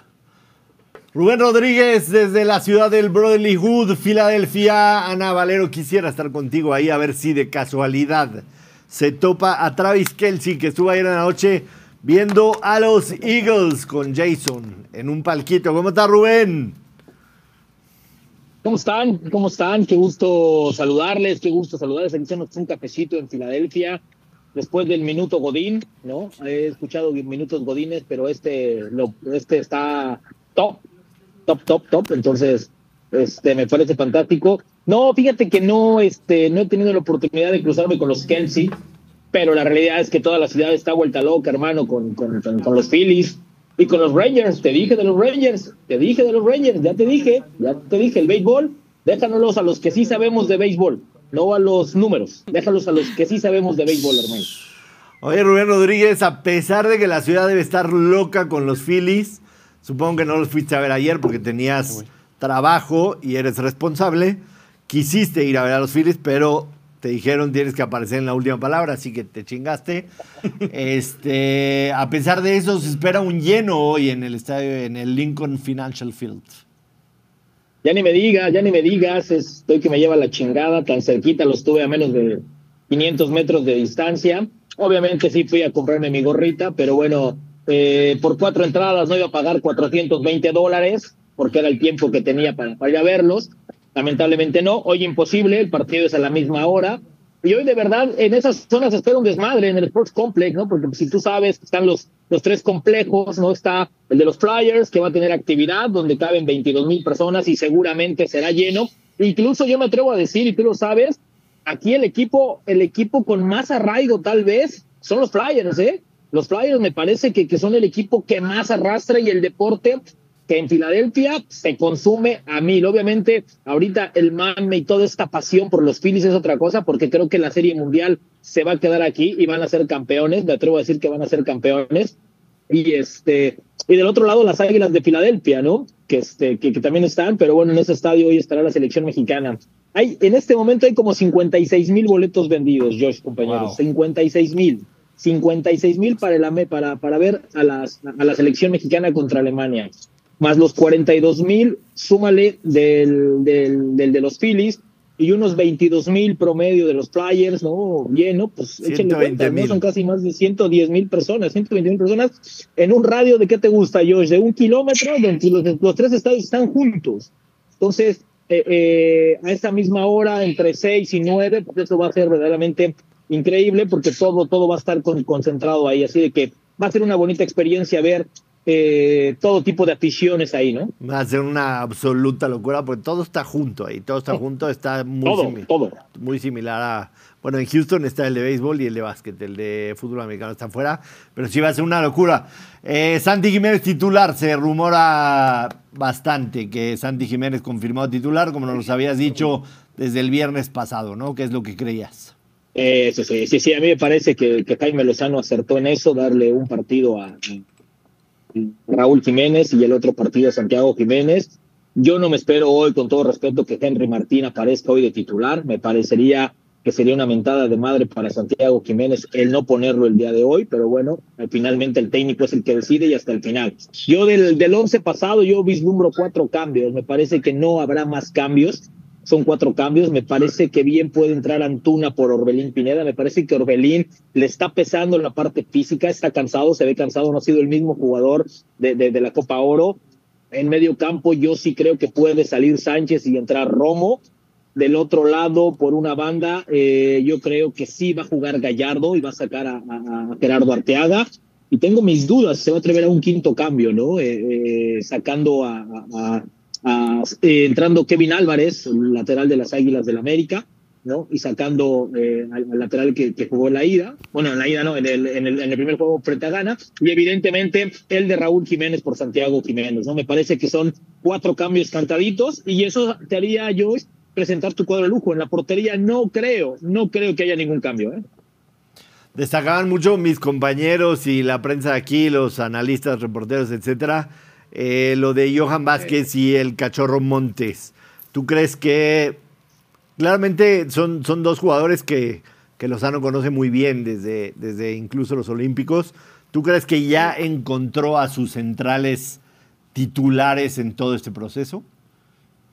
A: Rubén Rodríguez desde la ciudad del Brotherly Hood, Filadelfia. Ana Valero, quisiera estar contigo ahí a ver si de casualidad se topa a Travis Kelsey, que estuvo ayer en la noche viendo a los Eagles con Jason en un palquito. ¿Cómo está Rubén?
G: ¿Cómo están? ¿Cómo están? Qué gusto saludarles, qué gusto saludarles. Aquí echándonos un cafecito en Filadelfia, después del minuto Godín, ¿no? He escuchado minutos Godines, pero este, lo, este está top, top, top, top. Entonces, este, me parece fantástico. No, fíjate que no, este, no he tenido la oportunidad de cruzarme con los Kelsey, pero la realidad es que toda la ciudad está vuelta loca, hermano, con, con, con, con los Phillies y con los Rangers. Te dije de los Rangers, te dije de los Rangers, ya te dije, ya te dije, el béisbol, déjanos a los que sí sabemos de béisbol, no a los números, déjalos a los que sí sabemos de béisbol, hermano.
A: Oye, Rubén Rodríguez, a pesar de que la ciudad debe estar loca con los Phillies, supongo que no los fuiste a ver ayer porque tenías trabajo y eres responsable. Quisiste ir a ver a los Phillies, pero te dijeron tienes que aparecer en la última palabra, así que te chingaste. este, a pesar de eso, se espera un lleno hoy en el estadio, en el Lincoln Financial Field.
G: Ya ni me digas, ya ni me digas, estoy que me lleva la chingada, tan cerquita los tuve a menos de 500 metros de distancia. Obviamente sí fui a comprarme mi gorrita, pero bueno, eh, por cuatro entradas no iba a pagar 420 dólares, porque era el tiempo que tenía para, para ir a verlos. Lamentablemente no, hoy imposible, el partido es a la misma hora. Y hoy de verdad en esas zonas espera un desmadre en el Sports Complex, ¿no? Porque si tú sabes, están los, los tres complejos, ¿no? Está el de los Flyers, que va a tener actividad, donde caben 22 mil personas y seguramente será lleno. Incluso yo me atrevo a decir, y tú lo sabes, aquí el equipo, el equipo con más arraigo tal vez son los Flyers, ¿eh? Los Flyers me parece que, que son el equipo que más arrastra y el deporte que en Filadelfia se consume a mil. Obviamente, ahorita el mame y toda esta pasión por los Phillies es otra cosa, porque creo que la Serie Mundial se va a quedar aquí y van a ser campeones. Me atrevo a decir que van a ser campeones. Y este, y del otro lado las Águilas de Filadelfia, ¿no? Que este, que, que también están, pero bueno, en ese estadio hoy estará la selección mexicana. Hay, en este momento hay como 56 mil boletos vendidos, Josh, compañeros.
A: Wow.
G: 56 mil. 56 mil para, el AME- para, para ver a, las, a la selección mexicana contra Alemania. Más los 42 mil, súmale del, del, del de los Phillies y unos 22 mil promedio de los Flyers, ¿no? Lleno, pues échenle
A: 120,000.
G: cuenta, ¿no? Son casi más de 110 mil personas, 120 mil personas en un radio de qué te gusta, Josh, de un kilómetro, donde los, los tres estadios están juntos. Entonces, eh, eh, a esa misma hora, entre 6 y 9, pues eso va a ser verdaderamente increíble porque todo, todo va a estar con- concentrado ahí. Así de que va a ser una bonita experiencia ver eh, todo tipo de aficiones ahí, ¿no?
A: Va a ser una absoluta locura porque todo está junto ahí, todo está junto, está muy,
G: Todo,
A: simi-
G: todo.
A: muy similar a... Bueno, en Houston está el de béisbol y el de básquet, el de fútbol americano está fuera, pero sí va a ser una locura. Eh, Santi Jiménez titular, se rumora bastante que Santi Jiménez confirmado titular, como nos lo habías dicho desde el viernes pasado, ¿no? ¿Qué es lo que creías?
G: Eh, sí, sí, sí, a mí me parece que, que Jaime Lozano acertó en eso, darle un partido a Raúl Jiménez y el otro partido Santiago Jiménez. Yo no me espero hoy, con todo respeto, que Henry Martín aparezca hoy de titular. Me parecería que sería una mentada de madre para Santiago Jiménez el no ponerlo el día de hoy, pero bueno, eh, finalmente el técnico es el que decide y hasta el final. Yo del, del once pasado, yo vislumbro cuatro cambios. Me parece que no habrá más cambios son cuatro cambios. Me parece que bien puede entrar Antuna por Orbelín Pineda. Me parece que Orbelín le está pesando en la parte física, está cansado, se ve cansado, no ha sido el mismo jugador de, la Copa Oro. En medio campo yo sí creo que puede salir Sánchez y entrar Romo. Del otro lado, por una banda, eh, yo creo que sí va a jugar Gallardo y va a sacar a, Gerardo Arteaga. Y tengo mis dudas, se va a atrever a un quinto cambio, ¿no? Eh, eh, sacando a- a- a- eh, entrando Kevin Álvarez, lateral de las Águilas del América, ¿no? Y sacando eh, al, al lateral que, jugó en la ida, bueno, en la ida no, en el, en el, en el primer juego frente a Ghana, y evidentemente el de Raúl Jiménez por Santiago Jiménez, ¿no? Me parece que son cuatro cambios cantaditos y eso te haría yo presentar tu cuadro de lujo. En la portería no creo, no creo que haya ningún cambio, ¿eh?
A: Destacaban mucho mis compañeros y la prensa aquí, los analistas, reporteros, etcétera, eh, lo de Johan Vázquez y el cachorro Montes. ¿Tú crees que claramente son, son dos jugadores que, que Lozano conoce muy bien desde, desde incluso los Olímpicos? ¿Tú crees que ya encontró a sus centrales titulares en todo este proceso?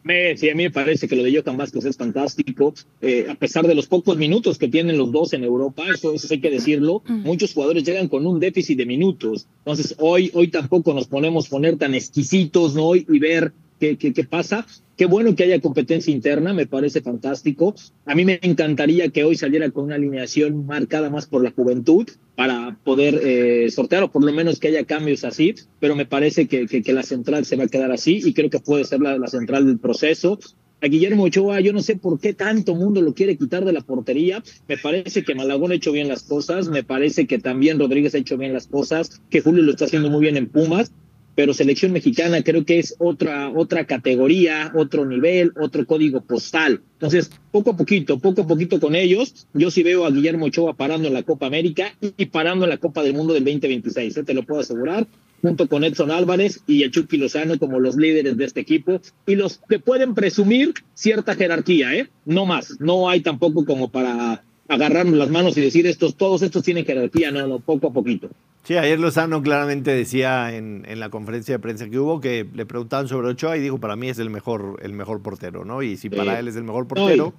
G: Me, sí, a mí me parece que lo de Johan Vázquez es fantástico. Eh, a pesar de los pocos minutos que tienen los dos en Europa, eso, eso hay que decirlo, muchos jugadores llegan con un déficit de minutos. Entonces, hoy, hoy tampoco nos ponemos poner tan exquisitos ¿no? y ver qué, qué, qué pasa. Qué bueno que haya competencia interna, me parece fantástico. A mí me encantaría que hoy saliera con una alineación marcada más por la juventud para poder eh, sortear o por lo menos que haya cambios así, pero me parece que, que, que la central se va a quedar así y creo que puede ser la, la central del proceso. A Guillermo Ochoa, yo no sé por qué tanto mundo lo quiere quitar de la portería. Me parece que Malagón ha hecho bien las cosas, me parece que también Rodríguez ha hecho bien las cosas, que Julio lo está haciendo muy bien en Pumas, pero selección mexicana creo que es otra, otra categoría, otro nivel, otro código postal. Entonces, poco a poquito, poco a poquito con ellos, yo sí veo a Guillermo Ochoa parando en la Copa América y parando en la Copa del Mundo del 2026, ¿eh? te lo puedo asegurar, junto con Edson Álvarez y el Chucky Lozano como los líderes de este equipo y los que pueden presumir cierta jerarquía, ¿eh? No más, no hay tampoco como para agarrarnos las manos y decir estos, todos estos tienen jerarquía, no, no, poco a poquito.
A: Sí, ayer Lozano claramente decía en, en, la conferencia de prensa que hubo que le preguntaban sobre Ochoa y dijo, para mí es el mejor, el mejor portero, ¿no? Y si para él es el mejor portero...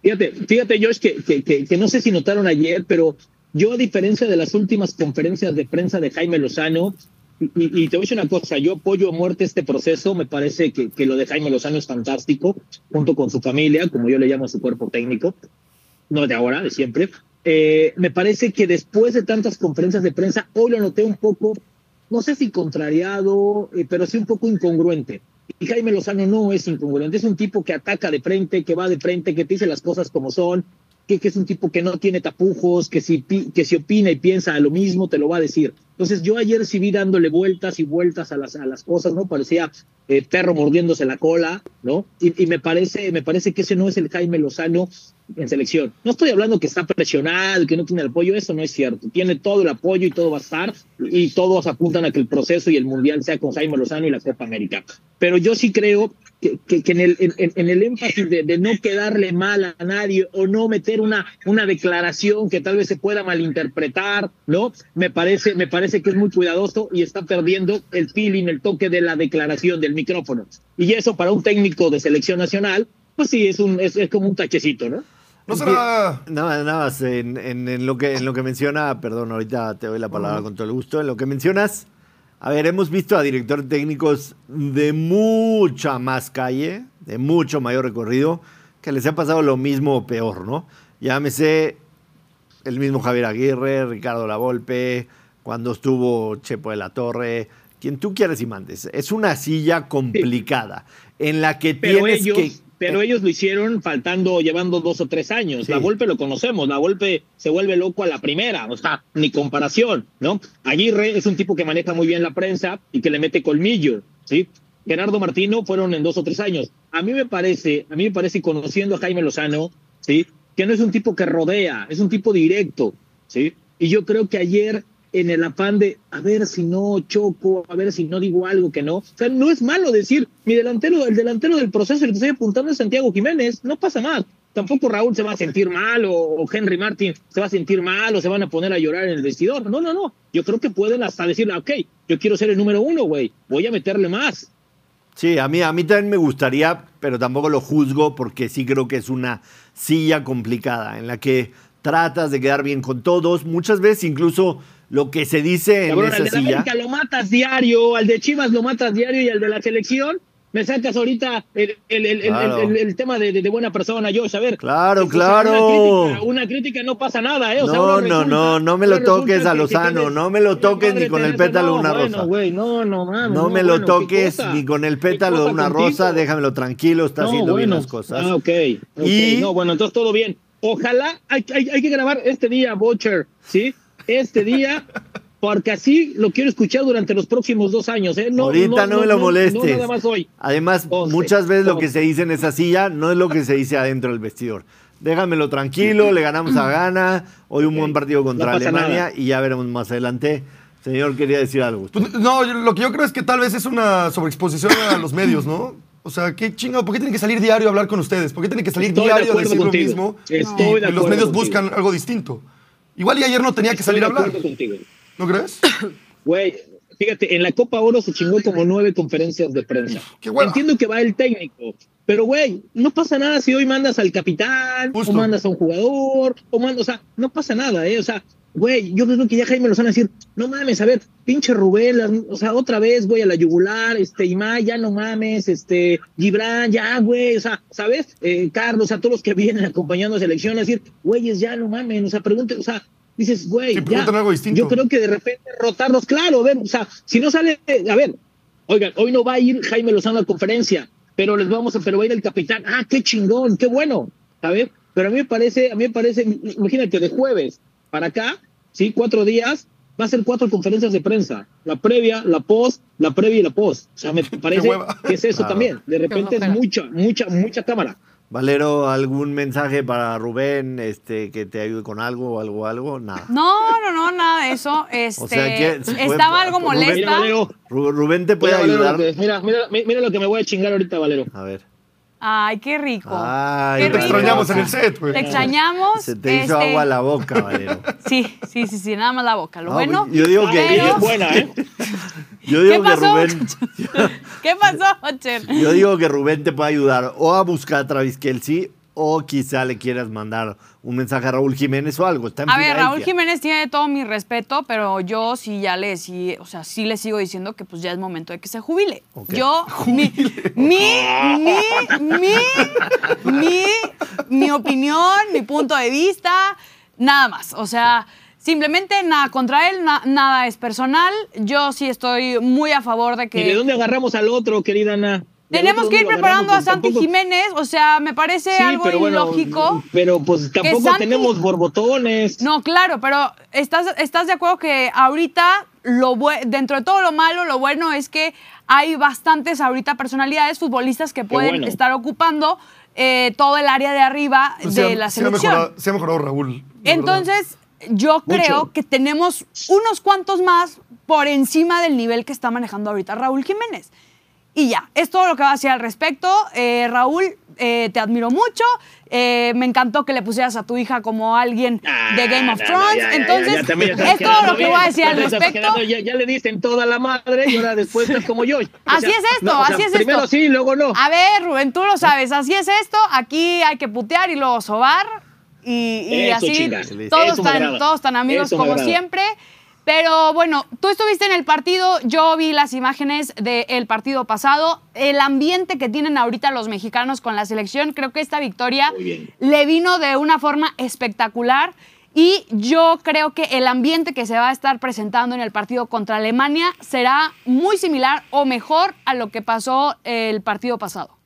G: Fíjate, fíjate, Josh, que, que, que, que, no sé si notaron ayer, pero yo a diferencia de las últimas conferencias de prensa de Jaime Lozano, y, y te voy a decir una cosa, yo apoyo a muerte este proceso, me parece que, que lo de Jaime Lozano es fantástico, junto con su familia, como yo le llamo a su cuerpo técnico, no de ahora, de siempre, eh, me parece que después de tantas conferencias de prensa, hoy lo noté un poco, no sé si contrariado, eh, pero sí un poco incongruente. Y Jaime Lozano no es incongruente, es un tipo que ataca de frente, que va de frente, que te dice las cosas como son, que, es un tipo que no tiene tapujos, que si, que si opina y piensa lo mismo, te lo va a decir. Entonces yo ayer sí vi dándole vueltas y vueltas a las, a las cosas, ¿no? Parecía eh, perro mordiéndose la cola, ¿no? Y, y, me, parece, me parece que ese no es el Jaime Lozano en selección. No estoy hablando que está presionado, que no tiene el apoyo, eso no es cierto. Tiene todo el apoyo y todo va a estar, y todos apuntan a que el proceso y el mundial sea con Jaime Lozano y la Copa América. Pero yo sí creo que, que, en, el, en, en, el énfasis de, de, no quedarle mal a nadie o no meter una, una declaración que tal vez se pueda malinterpretar, ¿no? Me parece, me parece que es muy cuidadoso y está perdiendo el feeling, el toque de la declaración del micrófono. Y eso para un técnico de selección nacional, pues sí, es, un, es, es como un tachecito, ¿no?
D: No será.
A: Nada, nada más, en, en, en, lo que, en lo que menciona, perdón, ahorita te doy la palabra uh -huh. con todo el gusto, en lo que mencionas, a ver, hemos visto a directores técnicos de mucha más calle, de mucho mayor recorrido, que les ha pasado lo mismo o peor, ¿no? Llámese el mismo Javier Aguirre, Ricardo Lavolpe, cuando estuvo Chepo de la Torre, quien tú quieres y mandes. Es una silla complicada en la que
G: Pero
A: tienes
G: ellos...
A: que
G: pero ellos lo hicieron faltando, llevando dos o tres años. Sí. La Volpe lo conocemos, la Volpe se vuelve loco a la primera, o sea, ni comparación, ¿no? Aguirre es un tipo que maneja muy bien la prensa y que le mete colmillo, ¿sí? Gerardo Martino fueron en dos o tres años. A mí me parece, a mí me parece, conociendo a Jaime Lozano, ¿sí? Que no es un tipo que rodea, es un tipo directo, ¿sí? Y yo creo que ayer en el afán de a ver si no choco, a ver si no digo algo que no. O sea, no es malo decir, mi delantero, el delantero del proceso, el que estoy apuntando es Santiago Jiménez, no pasa más. Tampoco Raúl se va a sentir mal o, o, Henry Martin se va a sentir mal o se van a poner a llorar en el vestidor. No, no, no. Yo creo que pueden hasta decirle, ok, yo quiero ser el número uno, güey, voy a meterle más.
A: Sí, a mí, a mí también me gustaría, pero tampoco lo juzgo porque sí creo que es una silla complicada en la que tratas de quedar bien con todos. Muchas veces incluso lo que se dice
G: Cabrón,
A: en esa
G: al de la
A: silla.
G: América lo matas diario, al de Chivas lo matas diario y al de la selección me sacas ahorita el, el, el,
A: Claro.
G: el- tema de, de- buena persona, Josh. A ver.
A: Claro, claro.
G: Una crítica, una crítica no pasa nada, ¿eh? O sea,
A: No, no, no, no me lo toques a Lozano, no me lo toques ni con el pétalo de
G: no,
A: una
G: bueno,
A: rosa.
G: no, no, mames.
A: No me lo
G: bueno, ¿qué
A: toques ni con el
G: ¿Qué
A: pétalo de una
G: contigo?
A: rosa, déjamelo tranquilo, está
G: No,
A: haciendo bien
G: bueno.
A: las cosas.
G: Ah, ok. ok.
A: Y-
G: No, bueno, entonces todo bien. Ojalá, hay, hay, hay que grabar este día, Butcher, ¿sí? Este día, porque así lo quiero escuchar durante los próximos dos años, ¿eh? No,
A: Ahorita no, me lo
G: No,
A: molestes.
G: nada más hoy.
A: Además, muchas veces lo que se dice en esa silla no es lo que se dice adentro del vestidor. Déjamelo tranquilo, le ganamos a Gana, hoy un buen partido contra Alemania
G: nada.
A: y ya veremos más adelante. Señor, quería decir algo.
D: Pues, no, lo que yo creo es que tal vez es una sobreexposición a los medios, ¿no? O sea, qué chingado, ¿por qué tienen que salir diario a hablar con ustedes? ¿Por qué tienen que salir
G: Estoy de
D: diario a decir lo mismo?
G: Estoy
D: y
G: de
D: los medios
G: contigo.
D: buscan algo distinto. Igual y ayer no tenía que salir a hablar.
G: contigo.
D: ¿No crees?
G: Güey, fíjate, en la Copa Oro se chingó como nueve conferencias de prensa.
D: Qué.
G: Entiendo que va el técnico, pero güey, no pasa nada si hoy mandas al capitán,
D: Justo.
G: o mandas a un jugador, o mandas, o sea, no pasa nada, ¿eh? O sea, güey, yo creo que ya Jaime Lozano a decir, no mames, a ver, pinche Rubén, las- o sea, otra vez voy a la yugular, este, Imai, ya no mames, este, Gibran, ya, güey, o sea, ¿sabes? Eh, Carlos, o sea, todos los que vienen acompañando a selección, a decir, güeyes, ya no mames, o sea, pregunten, o sea, dices, güey,
D: Sí,
G: ya.
D: preguntan algo distinto.
G: Yo creo que de repente rotarlos, claro, a ver, o sea, si no sale, a ver, oigan, hoy no va a ir Jaime Lozano a la conferencia, pero les vamos a, pero va a ir el capitán, ah, qué chingón, qué bueno, ¿sabes? Pero a mí me parece, a mí me parece, imagínate, de jueves para acá, sí, cuatro días, va a ser cuatro conferencias de prensa, la previa, la post, la previa y la post, o sea, me parece que es eso
A: Claro.
G: también, de repente es mucha, mucha, mucha cámara.
A: Valero, ¿algún mensaje para Rubén este, que te ayude con algo o algo, algo? Nada.
B: No, no, no, nada de eso. Este,
A: sea que se puede-
B: estaba algo
A: Rubén-
G: Mira,
B: molesta.
G: Valero,
A: Ru- Rubén te puede
G: mira, Valero,
A: ayudar.
G: lo que- mira, mira, mira lo que me voy a chingar ahorita, Valero.
A: A ver.
B: Ay, qué rico.
A: Ay,
B: Qué
D: Te
B: rico.
D: extrañamos en el set, güey.
B: Te extrañamos.
A: Se te hizo
B: este,
A: agua la boca, Valero.
B: Sí, sí, sí, sí, nada más la boca. Lo
A: No,
B: bueno.
A: yo digo que-
G: ella
B: pero-
G: es buena, ¿eh?
A: Yo digo
B: ¿Qué
A: que
B: pasó?
A: Rubén.
B: ¿Qué pasó, Ocher?
A: Yo digo que Rubén te puede ayudar o a buscar a Travis Kelsey o quizá le quieras mandar un mensaje a Raúl Jiménez o algo. Está en
B: A ver, Raúl. Jiménez tiene todo mi respeto, pero yo sí ya le sí, o sea, sí le sigo diciendo que pues ya es momento de que se jubile. Yo, mi, mi, mi, mi, mi, mi opinión, mi punto de vista, nada más. O sea, simplemente nada contra él, na- nada es personal. Yo sí estoy muy a favor de que...
G: ¿Y de dónde agarramos al otro, querida Ana? ¿De
B: Tenemos que ir preparando a? Santi
G: Tampoco-
B: Jiménez, o sea, me parece
G: Sí,
B: algo
G: pero bueno,
B: ilógico.
G: Pero pues tampoco
B: Santi-
G: tenemos borbotones.
B: No, claro, pero ¿estás, estás de acuerdo que ahorita, lo bue- dentro de todo lo malo, lo bueno es que hay bastantes ahorita personalidades, futbolistas que pueden
G: bueno.
B: estar ocupando eh, todo el área de arriba
D: Pues
B: de
D: ha-
B: la
D: se ha
B: selección.
D: mejorado- Se ha mejorado Raúl. verdad.
B: Entonces, yo
G: Mucho.
B: creo que tenemos unos cuantos más por encima del nivel que está manejando ahorita Raúl Jiménez. Y ya, es todo lo que va a decir al respecto. Eh, Raúl, eh, te admiro mucho. Eh, me encantó que le pusieras a tu hija como alguien de Game of
G: Ah, no, no,
B: Thrones.
G: ya,
B: Entonces,
G: ya, ya
B: es todo lo que
G: bien.
B: voy a decir al respecto.
G: Ya, le dicen toda la madre y ahora después estás como yo. O
B: Así es esto,
G: o sea,
B: así es
G: primero
B: esto.
G: sí, luego no.
B: A ver, Rubén, tú lo sabes, así es esto. Aquí hay que putear y luego sobar. Y, así, todos tan, todos tan amigos
G: Eso
B: como siempre. Pero bueno, tú estuviste en el partido, yo vi las imágenes del partido pasado, el ambiente que tienen ahorita los mexicanos con la selección, creo que esta victoria le vino de una forma espectacular y yo creo que el ambiente que se va a estar presentando en el partido contra Alemania será muy similar o mejor a lo que pasó el partido pasado.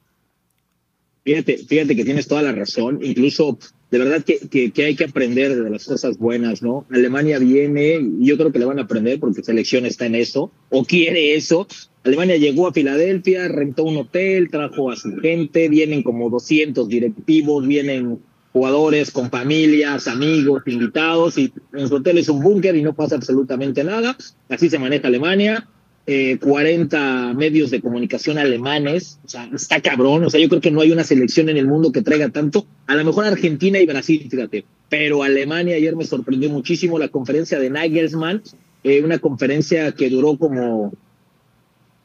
G: Fíjate, fíjate que tienes toda la razón. Incluso, de verdad que, que, hay que aprender de las cosas buenas, ¿no? Alemania viene, y yo creo que le van a aprender porque selección está en eso, o quiere eso. Alemania llegó a Filadelfia, rentó un hotel, trajo a su gente, vienen como 200 directivos, vienen jugadores con familias, amigos, invitados, y en su hotel es un búnker y no pasa absolutamente nada. Así se maneja Alemania. Eh, 40 medios de comunicación alemanes, o sea, está cabrón, o sea, yo creo que no hay una selección en el mundo que traiga tanto, a lo mejor Argentina y Brasil, fíjate, pero Alemania ayer me sorprendió muchísimo la conferencia de Nagelsmann, eh, una conferencia que duró como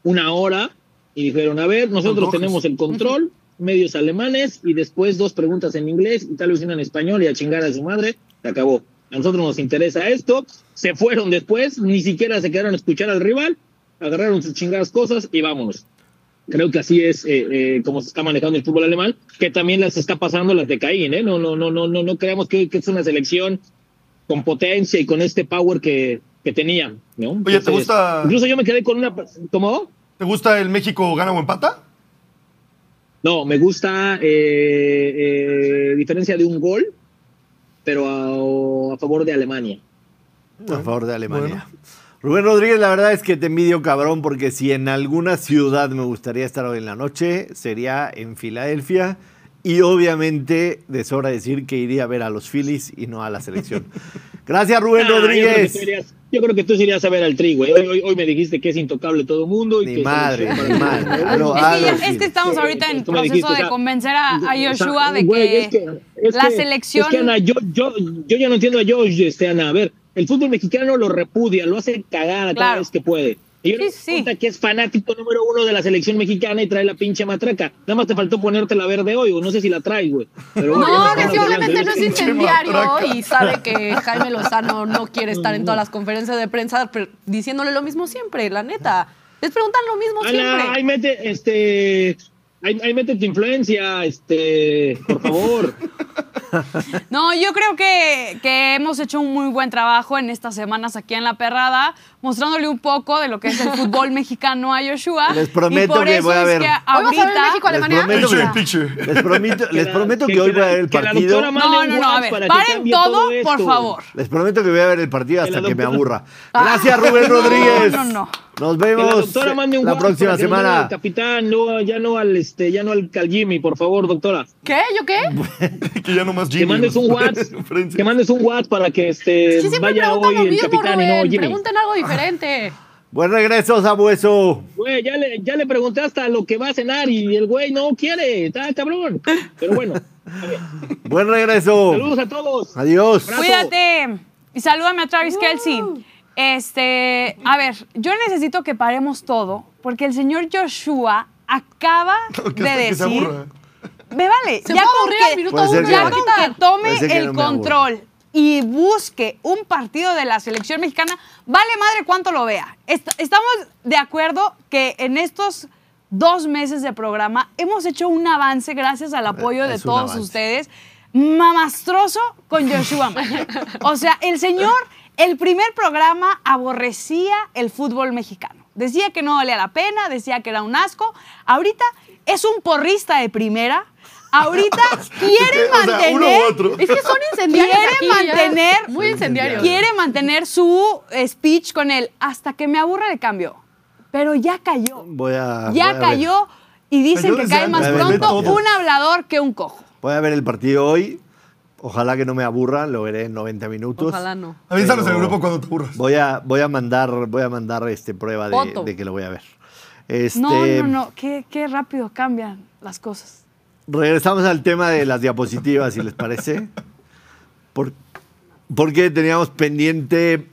G: una hora y dijeron, a ver, nosotros tenemos el control, medios alemanes y después dos preguntas en inglés y tal vez una en español y a chingar a su madre, se acabó. A nosotros nos interesa esto, se fueron después, ni siquiera se quedaron a escuchar al rival, agarraron sus chingadas cosas y vámonos. Creo que así es eh, eh, como se está manejando el fútbol alemán, que también las está pasando las de Caín, ¿eh? No, no, no, no, no, no creamos que, que es una selección con potencia y con este power que, que tenía, ¿no?
D: Oye, ¿te gusta-
G: Incluso yo me quedé con una... ¿Cómo?
D: ¿Te gusta el México gana o empata?
G: No, me gusta eh, eh, diferencia de un gol, pero a, a favor de Alemania.
A: a favor de Alemania. Rubén Rodríguez, la verdad es que te envidio cabrón porque si en alguna ciudad me gustaría estar hoy en la noche, sería en Filadelfia. Y obviamente, de sobra decir que iría a ver a los Phillies y no a la selección. Gracias, Rubén
G: yo, creo que
A: Rodríguez.
G: irías, yo creo que tú irías a ver al Tri, güey. Hoy, hoy, hoy me dijiste que es intocable todo el mundo. Y
A: Ni
G: que
A: madre, ni madre. A lo-
B: Es
A: a
B: que, ya-
A: los
B: es que
A: Phillies.
B: estamos ahorita en proceso
G: dijiste, o
B: de
G: sea,
B: convencer a, a
G: o sea,
B: Joshua de que,
G: es que- es
B: la
G: que-
B: selección...
G: Es que, Ana, yo, yo, yo ya no entiendo a Josh, este, Ana. A ver, el fútbol mexicano lo repudia, lo hace cagar cada
B: Claro.
G: vez que puede. Y yo
B: Sí, sí.
G: cuenta que es fanático número uno de la selección mexicana y trae la pinche matraca. Nada más te faltó ponerte la verde hoy, o no sé si la traes, güey. Pero bueno,
C: No, que simplemente no es incendiario y sabe que Jaime Lozano no quiere estar en todas las conferencias de prensa pero diciéndole lo mismo siempre, la neta. Les preguntan lo mismo
G: Ana,
C: siempre.
G: ahí mete, este, ahí, ahí mete tu influencia, este, por favor.
B: No, yo creo que, que hemos hecho un muy buen trabajo en estas semanas aquí en La Perrada, mostrándole un poco de lo que es el fútbol mexicano a Joshua.
A: Les prometo
B: y por
A: que
B: eso
A: voy a
B: es
A: ver.
B: que
C: vas a ver. México,
A: Les prometo, que, les prometo, les prometo que,
G: que
A: hoy voy a ver el
G: que la
A: partido.
B: No, no, no, a ver, paren todo, por favor.
A: Les prometo que voy a ver el partido hasta que me aburra. Gracias, Rubén Rodríguez.
B: no, no.
A: Nos
G: Que la
A: vemos
G: doctora mande un
A: la próxima
G: no
A: semana.
G: capitán, no, ya no al este, ya no al, al Jimmy, por favor, doctora.
C: ¿Qué? ¿Yo qué?
D: que ya nomás Jimmy.
G: Que mandes un
D: nos-
G: WhatsApp, que mandes un WhatsApp para que este vaya hoy el capitán y no. Jimmy.
C: Pregunten algo diferente.
A: Buen regreso, Sabueso.
G: Güey, ya le, ya le pregunté hasta lo que va a cenar y el güey no quiere, está cabrón. Pero bueno, está bien.
A: Buen regreso.
G: saludos a todos.
A: Adiós.
B: Cuídate. Y salúdame a Travis Kelsey. Este, a ver, yo necesito que paremos todo porque el señor Joshua acaba de decir. Me vale.
C: Se
B: ya
C: aburrir
B: que,
C: al minuto uno.
B: ya con que tome el
A: no
B: control y busque un partido de la selección mexicana, vale madre cuánto lo vea. Est- estamos de acuerdo que en estos dos meses de programa hemos hecho un avance gracias al apoyo de
A: Es
B: todos
A: avance.
B: ustedes. Mamastroso con Joshua Maya. O sea, el señor, el primer programa aborrecía el fútbol mexicano. Decía que no valía la pena, decía que era un asco. Ahorita es un porrista de primera. Ahorita quiere
D: O sea, uno
B: mantener.
D: u otro.
C: Es que son incendiarios
B: Quiere
C: aquí, ya.
B: mantener-
C: Muy incendiarios.
B: Quiere mantener su speech con él hasta que me aburra el cambio. Pero ya cayó.
A: Voy a. voy
B: Ya
A: ver.
B: cayó y dicen que cae más pronto un hablador que un cojo.
A: Voy a ver el partido hoy. Ojalá que no me aburra, lo veré en 90 minutos.
C: Ojalá no.
D: Avísanos en el grupo cuando te aburras.
A: Voy a, voy a mandar, voy a mandar este prueba de, de que lo voy a ver. Este,
B: No, no, no. Qué, qué rápido cambian las cosas.
A: Regresamos al tema de las diapositivas, si les parece. Por- porque teníamos pendiente.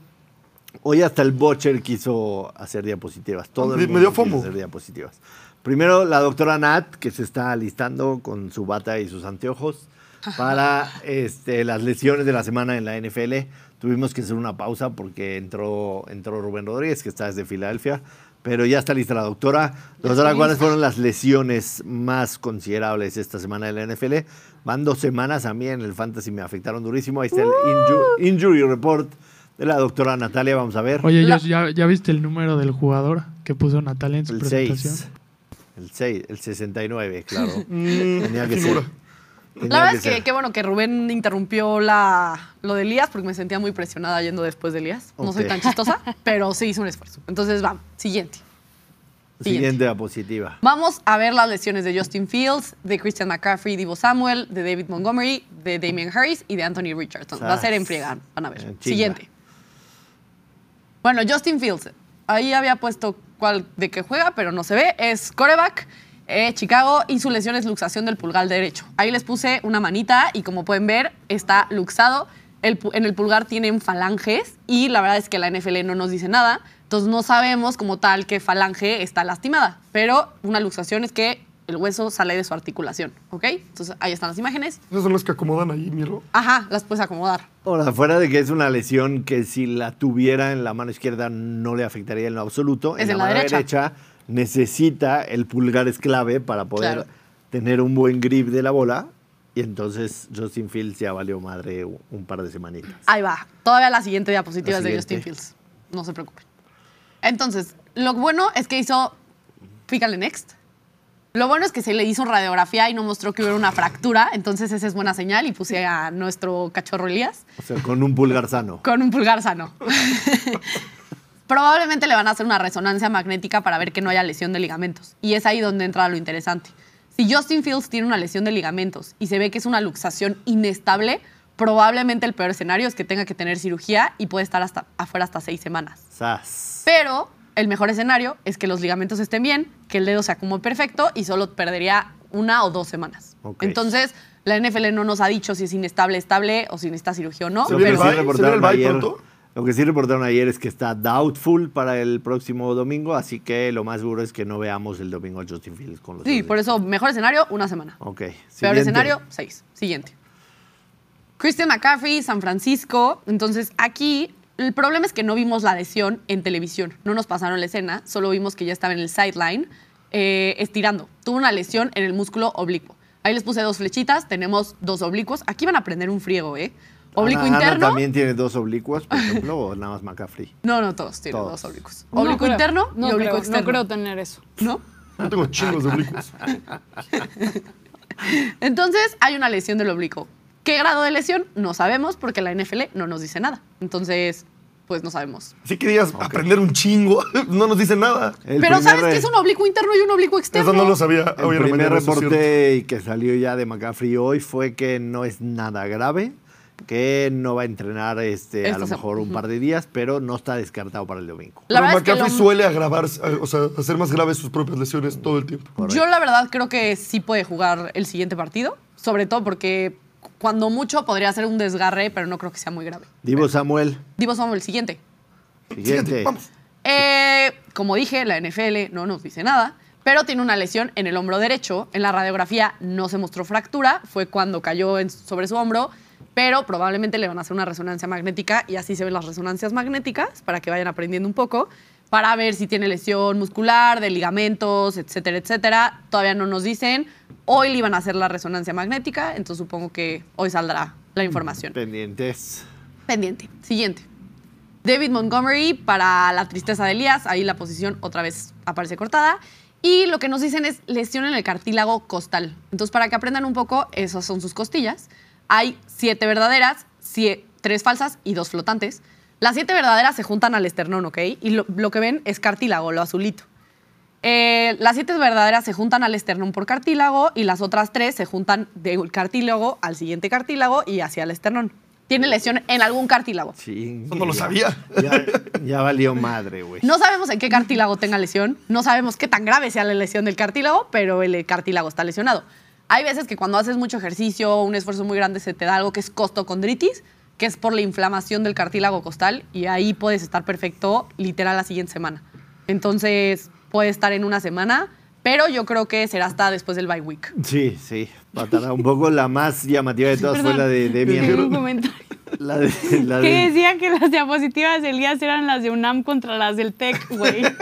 A: Hoy hasta el Bocher quiso hacer diapositivas. Todo el
D: Me- dio fomo.
A: hacer diapositivas. Primero, la doctora Nat, que se está alistando con su bata y sus anteojos para este, las lesiones de la semana en la NFL. Tuvimos que hacer una pausa porque entró, entró Rubén Rodríguez, que está desde Filadelfia. Pero ya está lista la doctora. Doctora, ¿cuáles fueron las lesiones más considerables esta semana de la NFL? Van dos semanas a mí en el Fantasy, me afectaron durísimo. Ahí está el inju- injury report de la doctora Natalia. Vamos a ver.
E: Oye,
C: La-
E: Josh, ¿ya, ¿ya viste el número del jugador que puso Natalia en su
A: el
E: presentación?
A: 6. El 6, el 69, claro.
D: Mm,
A: Tenía que ser.
C: La verdad es que qué bueno que Rubén interrumpió la, lo de Elías porque me sentía muy presionada yendo después de Elías. No soy tan chistosa, pero sí hizo un esfuerzo. Entonces, vamos, siguiente.
A: Siguiente diapositiva.
C: Vamos a ver las lesiones de Justin Fields, de Christian McCaffrey, Divo Samuel, de David Montgomery, de Damian Harris y de Anthony Richardson. Va a ser en friega, van a ver.
A: Chinga.
C: Siguiente. Bueno, Justin Fields. Ahí había puesto cuál de qué juega, pero no se ve. Es coreback, eh, Chicago, y su lesión es luxación del pulgar derecho. Ahí les puse una manita y como pueden ver, está luxado. El en el pulgar tienen falanges y la verdad es que la NFL no nos dice nada. Entonces no sabemos como tal que falange está lastimada. Pero una luxación es que el hueso sale de su articulación, ¿ok? Entonces ahí están las imágenes.
D: Esos son los que acomodan ahí, miro.
C: Ajá, las puedes acomodar.
A: Ahora, fuera de que es una lesión que si la tuviera en la mano izquierda no le afectaría en lo absoluto,
C: Es
A: en
C: en
A: la,
C: la
A: mano
C: derecha.
A: derecha. Necesita, el pulgar es clave para poder
C: Claro.
A: tener un buen grip de la bola. Y entonces Justin Fields ya valió madre un par de semanitas.
C: Ahí va. Todavía la siguiente diapositiva
A: La
C: es de. Justin Fields. No se preocupen. Entonces, lo bueno es que hizo. Pícale next. Lo bueno es que se le hizo radiografía y no mostró que hubiera una fractura. Entonces, esa es buena señal. Y puse a nuestro cachorro Elías
A: O sea, con un pulgar sano.
C: con un pulgar sano. Probablemente le van a hacer una resonancia magnética para ver que no haya lesión de ligamentos. Y es ahí donde entra lo interesante. Si Justin Fields tiene una lesión de ligamentos y se ve que es una luxación inestable, probablemente el peor escenario es que tenga que tener cirugía y puede estar hasta, afuera hasta seis semanas.
A: Sas.
C: Pero el mejor escenario es que los ligamentos estén bien, que el dedo se acomode perfecto y solo perdería una o dos semanas. Entonces, la NFL no nos ha dicho si es inestable, estable o si necesita cirugía o no.
D: ¿Se el bye? ¿Se el bye
A: ayer,
D: pronto?
A: Lo que sí reportaron ayer es que está doubtful para el próximo domingo, así que lo más seguro es que no veamos el domingo a Justin Fields con los
C: Sí, por eso, mejor escenario, una semana.
A: Ok.
C: Peor
A: siguiente.
C: escenario, seis. Siguiente. Christian McCaffrey, San Francisco. Entonces, aquí el problema es que no vimos la lesión en televisión. No nos pasaron la escena, solo vimos que ya estaba en el sideline eh, estirando. Tuvo una lesión en el músculo oblicuo. Ahí les puse dos flechitas, tenemos dos oblicuos. Aquí van a aprender un friego, ¿eh? Oblicuo
A: Ana- Ana
C: interno.
A: también tiene dos oblicuos, por ejemplo, o nada más McCaffrey.
C: No, no, todos tienen
A: Todos.
C: dos oblicuos.
B: No
C: Oblicuo interno
B: no
C: y oblicuo
B: creo,
C: externo.
B: No creo tener eso.
C: ¿No?
D: Yo tengo chingos de oblicuos.
C: Entonces, hay una lesión del oblicuo. ¿Qué grado de lesión? No sabemos porque la NFL no nos dice nada. Entonces, pues no sabemos.
D: Así querías aprender un chingo. No nos dice nada.
A: El
C: Pero
A: primer
C: ¿sabes
A: re-
C: que es un oblicuo interno y un oblicuo externo?
D: Eso no lo sabía
A: El
D: hoy en la
A: primer reporte y que salió ya de McCaffrey hoy fue que no es nada grave, que no va a entrenar este, a lo mejor un par de días, pero no está descartado para el domingo.
C: La
D: Pero
C: es que lo-
D: suele agravar, o sea, hacer más graves sus propias lesiones todo el tiempo.
C: Yo la verdad creo que sí puede jugar el siguiente partido, sobre todo porque cuando mucho podría ser un desgarre, pero no creo que sea muy grave.
A: Divo Samuel,
C: Divo Samuel, el siguiente.
A: siguiente.
D: Vamos.
C: Eh, como dije, la NFL no nos dice nada, pero tiene una lesión en el hombro derecho. En la radiografía no se mostró fractura, fue cuando cayó en- sobre su hombro, pero probablemente le van a hacer una resonancia magnética y así se ven las resonancias magnéticas para que vayan aprendiendo un poco, para ver si tiene lesión muscular, de ligamentos, etcétera, etcétera. Todavía no nos dicen. Hoy le iban a hacer la resonancia magnética, entonces supongo que hoy saldrá la información.
A: Pendientes.
C: Pendiente. Siguiente. David Montgomery para la tristeza de Elías. Ahí la posición otra vez aparece cortada. Y lo que nos dicen es lesión en el cartílago costal. Entonces, para que aprendan un poco, esas son sus costillas. Hay siete verdaderas, tres falsas y dos flotantes. Las siete verdaderas se juntan al esternón, ¿ok? Y lo, lo que ven es cartílago, lo azulito. Eh, las siete verdaderas se juntan al esternón por cartílago y las otras tres se juntan del cartílago al siguiente cartílago y hacia el esternón. Tiene lesión en algún cartílago.
A: Sí,
D: Eso no lo sabía.
A: Ya, ya valió madre, güey.
C: No sabemos en qué cartílago tenga lesión, no sabemos qué tan grave sea la lesión del cartílago, pero el cartílago está lesionado. Hay veces que cuando haces mucho ejercicio, un esfuerzo muy grande, se te da algo que es costocondritis, que es por la inflamación del cartílago costal, y ahí puedes estar perfecto literal la siguiente semana. Entonces, puede estar en una semana, pero yo creo que será hasta después del bye week.
A: Sí, sí. Va a tardar un poco. La más llamativa de todas fue la de
B: Tengo un
A: Demian.
B: comentario.
A: La de, la
B: Que
A: de-
B: decía que las diapositivas de Elías eran las de UNAM contra las del TEC, güey.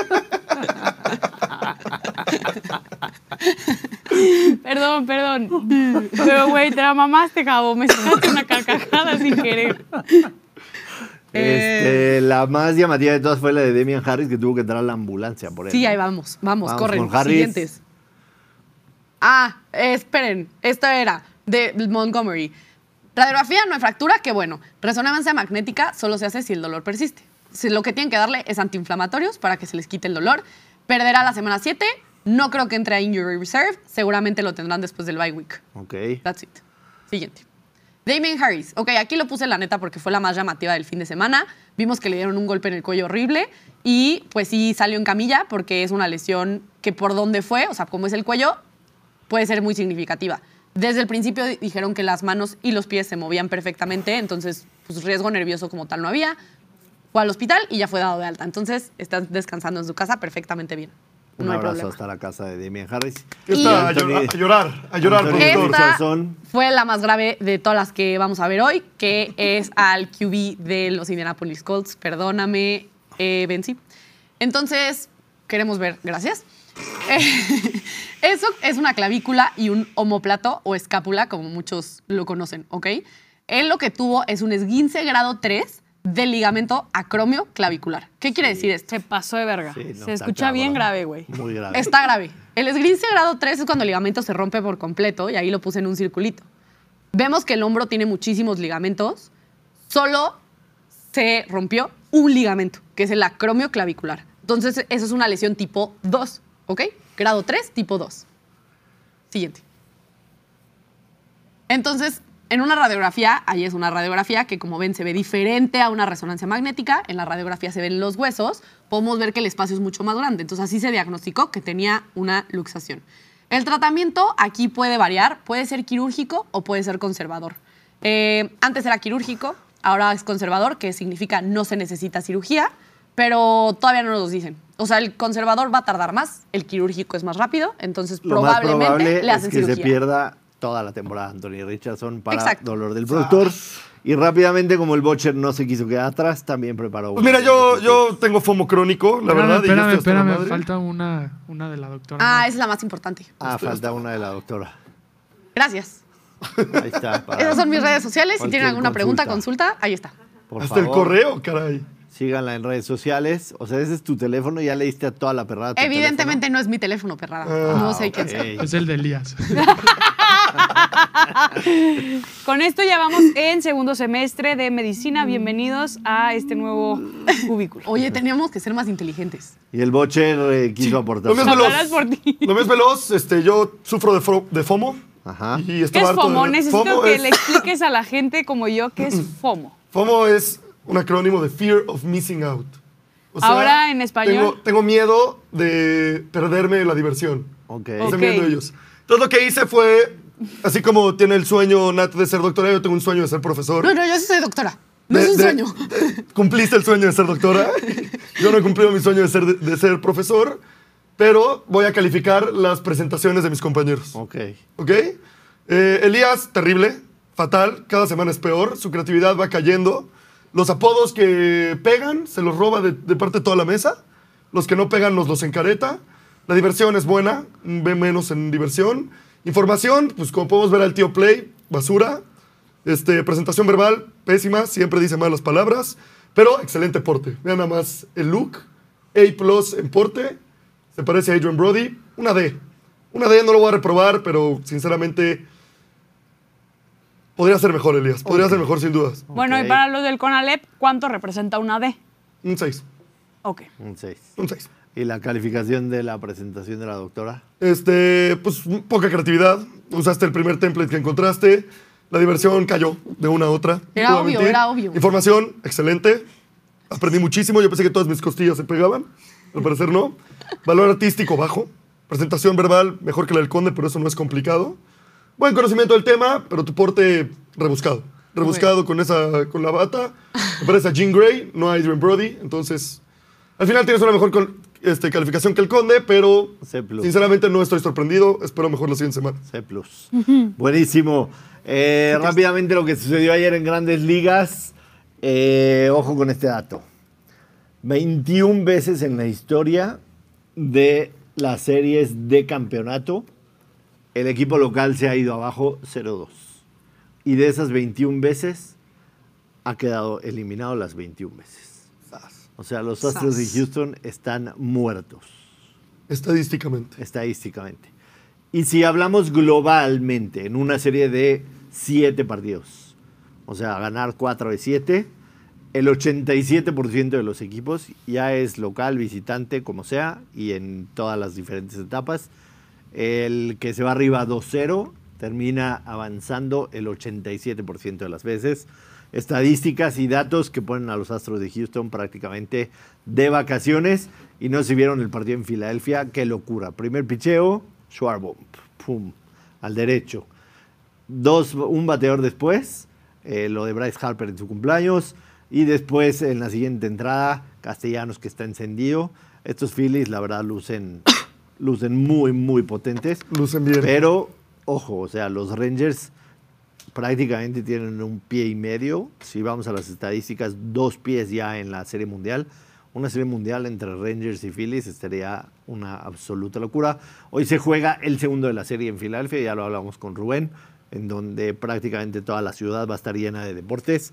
B: perdón, perdón. Pero, güey, te la mamaste, cabo. Me sacaste una carcajada sin querer.
A: Este, la más llamativa de todas fue la de Demian Harris, que tuvo que entrar a la ambulancia por él.
C: Sí, ahí vamos, vamos,
A: Vamos
C: corren. Siguientes. Ah, eh, esperen, esta era de Montgomery. Radiografía no hay fractura, que bueno. Resonancia magnética solo se hace si el dolor persiste. Si lo que tienen que darle es antiinflamatorios para que se les quite el dolor. Perderá la semana 7. No creo que entre a Injury Reserve. Seguramente lo tendrán después del bye week.
A: Ok.
C: That's it. Siguiente. Damien Harris. Ok, aquí lo puse la neta porque fue la más llamativa del fin de semana. Vimos que le dieron un golpe en el cuello horrible y pues sí salió en camilla porque es una lesión que por donde fue, o sea, como es el cuello, puede ser muy significativa. Desde el principio di- dijeron que las manos y los pies se movían perfectamente, entonces pues riesgo nervioso como tal no había. Fue al hospital y ya fue dado de alta. Entonces está descansando en su casa perfectamente bien.
A: Un
C: No
A: abrazo
C: problema.
A: hasta la casa de Demian Harris.
D: Está, a, llorar, a llorar, a llorar.
C: Esta fue la más grave de todas las que vamos a ver hoy, que es al QB de los Indianapolis Colts. Perdóname, eh, Benzi. Entonces, queremos ver, gracias. Eh, eso es una clavícula y un homóplato o escápula, como muchos lo conocen, ¿ok? Él lo que tuvo es un esguince grado 3 del ligamento acromio clavicular. ¿Qué quiere decir esto?
B: Se pasó de verga.
A: Sí, no,
B: se escucha
A: cabrón.
B: bien grave, güey.
A: Muy grave.
C: Está grave. El esguince grado 3 es cuando el ligamento se rompe por completo y ahí lo puse en un circulito. Vemos que el hombro tiene muchísimos ligamentos, solo se rompió un ligamento, que es el acromio clavicular. Entonces, eso es una lesión tipo 2, ¿ok? Grado 3, tipo 2. Siguiente. Entonces, en una radiografía, ahí es una radiografía que como ven se ve diferente a una resonancia magnética, en la radiografía se ven los huesos, podemos ver que el espacio es mucho más grande, entonces así se diagnosticó que tenía una luxación. El tratamiento aquí puede variar, puede ser quirúrgico o puede ser conservador. Eh, antes era quirúrgico, ahora es conservador, que significa no se necesita cirugía, pero todavía no nos dicen. O sea, el conservador va a tardar más, el quirúrgico es más rápido, entonces
A: Lo más
C: probablemente
A: probable
C: le hacen
A: es que
C: cirugía.
A: se pierda toda la temporada Anthony Richardson para
C: Exacto.
A: dolor del productor. Y rápidamente, como el Butcher no se quiso quedar atrás, también preparó.
D: Pues mira, yo, yo tengo FOMO crónico, la
E: Espérame,
D: verdad.
E: espérame, espérame. Falta una, una de la doctora.
C: Ah,
E: ¿no?
C: esa es la más importante.
A: Ah, falta una de la doctora.
C: Gracias.
A: Ahí está.
C: Esas son mis redes sociales. Si tienen alguna pregunta,
A: consulta.
C: ahí está.
A: Por
D: Hasta el correo, caray.
A: Síganla en redes sociales. O sea, ese es tu teléfono, ya le diste a toda la perrada. tu
C: Evidentemente no es mi teléfono, perrada.
D: Ah,
C: no sé quién
A: teléfono.
C: sea.
A: Ok.
E: Es el de Elías.
B: Con esto ya vamos en segundo semestre de medicina. Bienvenidos a este nuevo cubículo.
C: Oye, teníamos que ser más inteligentes.
A: Y el Butcher eh, quiso aportar.
D: Es
A: su-
D: veloz.
B: Por ti.
D: Lo mío es veloz. Este, yo sufro de, fro- de FOMO.
A: Ajá.
D: Y
B: ¿Qué es
D: de-
B: FOMO? Necesito
D: FOMO
B: que
D: es-
B: le expliques a la gente como yo qué es FOMO.
D: FOMO es un acrónimo de Fear of Missing Out. O
B: Ahora, en español.
D: Tengo, tengo miedo de perderme la diversión.
A: Ok.
D: Están
B: Ok.
D: viendo ellos. Entonces lo que hice fue, así como tiene el sueño Nat de ser doctora, yo tengo un sueño de ser profesor.
C: No, no, yo sí soy doctora. No
D: De-
C: es un
D: de-
C: sueño.
D: de- cumpliste el sueño de ser doctora. Yo no he cumplido mi sueño de ser, de ser profesor, pero voy a calificar las presentaciones de mis compañeros.
A: Ok.
D: ¿Ok? Eh, Elías, terrible, fatal, cada semana es peor, su creatividad va cayendo. Los apodos que pegan se los roba de, parte de toda la mesa. Los que no pegan nos los encareta. La diversión es buena, ve menos en diversión. Información, pues como podemos ver al tío Play, basura. Este, presentación verbal, pésima, siempre dice malas palabras, pero excelente porte. Vean nada más el look, A plus en porte, se parece a Adrian Brody, una D. Una D no lo voy a reprobar, pero sinceramente podría ser mejor, Elías. Podría ser mejor sin dudas.
B: Bueno, y para los del CONALEP, ¿cuánto representa una D?
D: Un 6.
B: Ok.
A: Un 6.
D: Un 6.
A: ¿Y la calificación de la presentación de la doctora?
D: Este, pues poca creatividad. Usaste el primer template que encontraste. La diversión cayó de una a otra.
C: Era
D: No
C: obvio,
D: mentir.
C: era obvio.
D: Información, excelente. Aprendí muchísimo. Yo pensé que todas mis costillas se pegaban. Al parecer no. Valor artístico bajo. Presentación verbal mejor que la del conde, pero eso no es complicado. Buen conocimiento del tema, pero tu porte rebuscado. Rebuscado con esa con la bata. Me parece a Jean Grey, no a Adrian Brody. Entonces, al final tienes una mejor col- este, calificación que el conde, pero
A: C+.
D: sinceramente no estoy sorprendido. Espero mejor la siguiente semana.
A: C. Buenísimo. Eh, rápidamente lo que sucedió ayer en grandes ligas. Eh, ojo con este dato. 21 veces en la historia de las series de campeonato, el equipo local se ha ido abajo 0-2. Y de esas 21 veces, ha quedado eliminado las 21 veces. O sea, los Astros de. Houston están muertos
D: Estadísticamente.
A: estadísticamente. Y si hablamos globalmente, en una serie de siete partidos, o sea, ganar cuatro de siete, el 87% de los equipos ya es local, visitante, como sea, y en todas las diferentes etapas. El que se va arriba 2-0 termina avanzando el 87% de las veces. Estadísticas y datos que ponen a los Astros de Houston prácticamente de vacaciones. Y no se vieron el partido en Filadelfia. Qué locura. Primer picheo, Schwarbo, pum, al derecho. Dos, un bateador después, eh, lo de Bryce Harper en su cumpleaños. Y después, en la siguiente entrada, Castellanos que está encendido. Estos Phillies, la verdad, lucen, lucen muy, muy potentes.
D: Lucen bien.
A: Pero, ojo, o sea, los Rangers prácticamente tienen un pie y medio. Si vamos a las estadísticas, dos pies ya en la Serie Mundial. una serie mundial entre Rangers y Phillies estaría una absoluta locura. Hoy se juega el segundo de la serie en Filadelfia, ya lo hablamos con Rubén, en donde prácticamente toda la ciudad va a estar llena de deportes.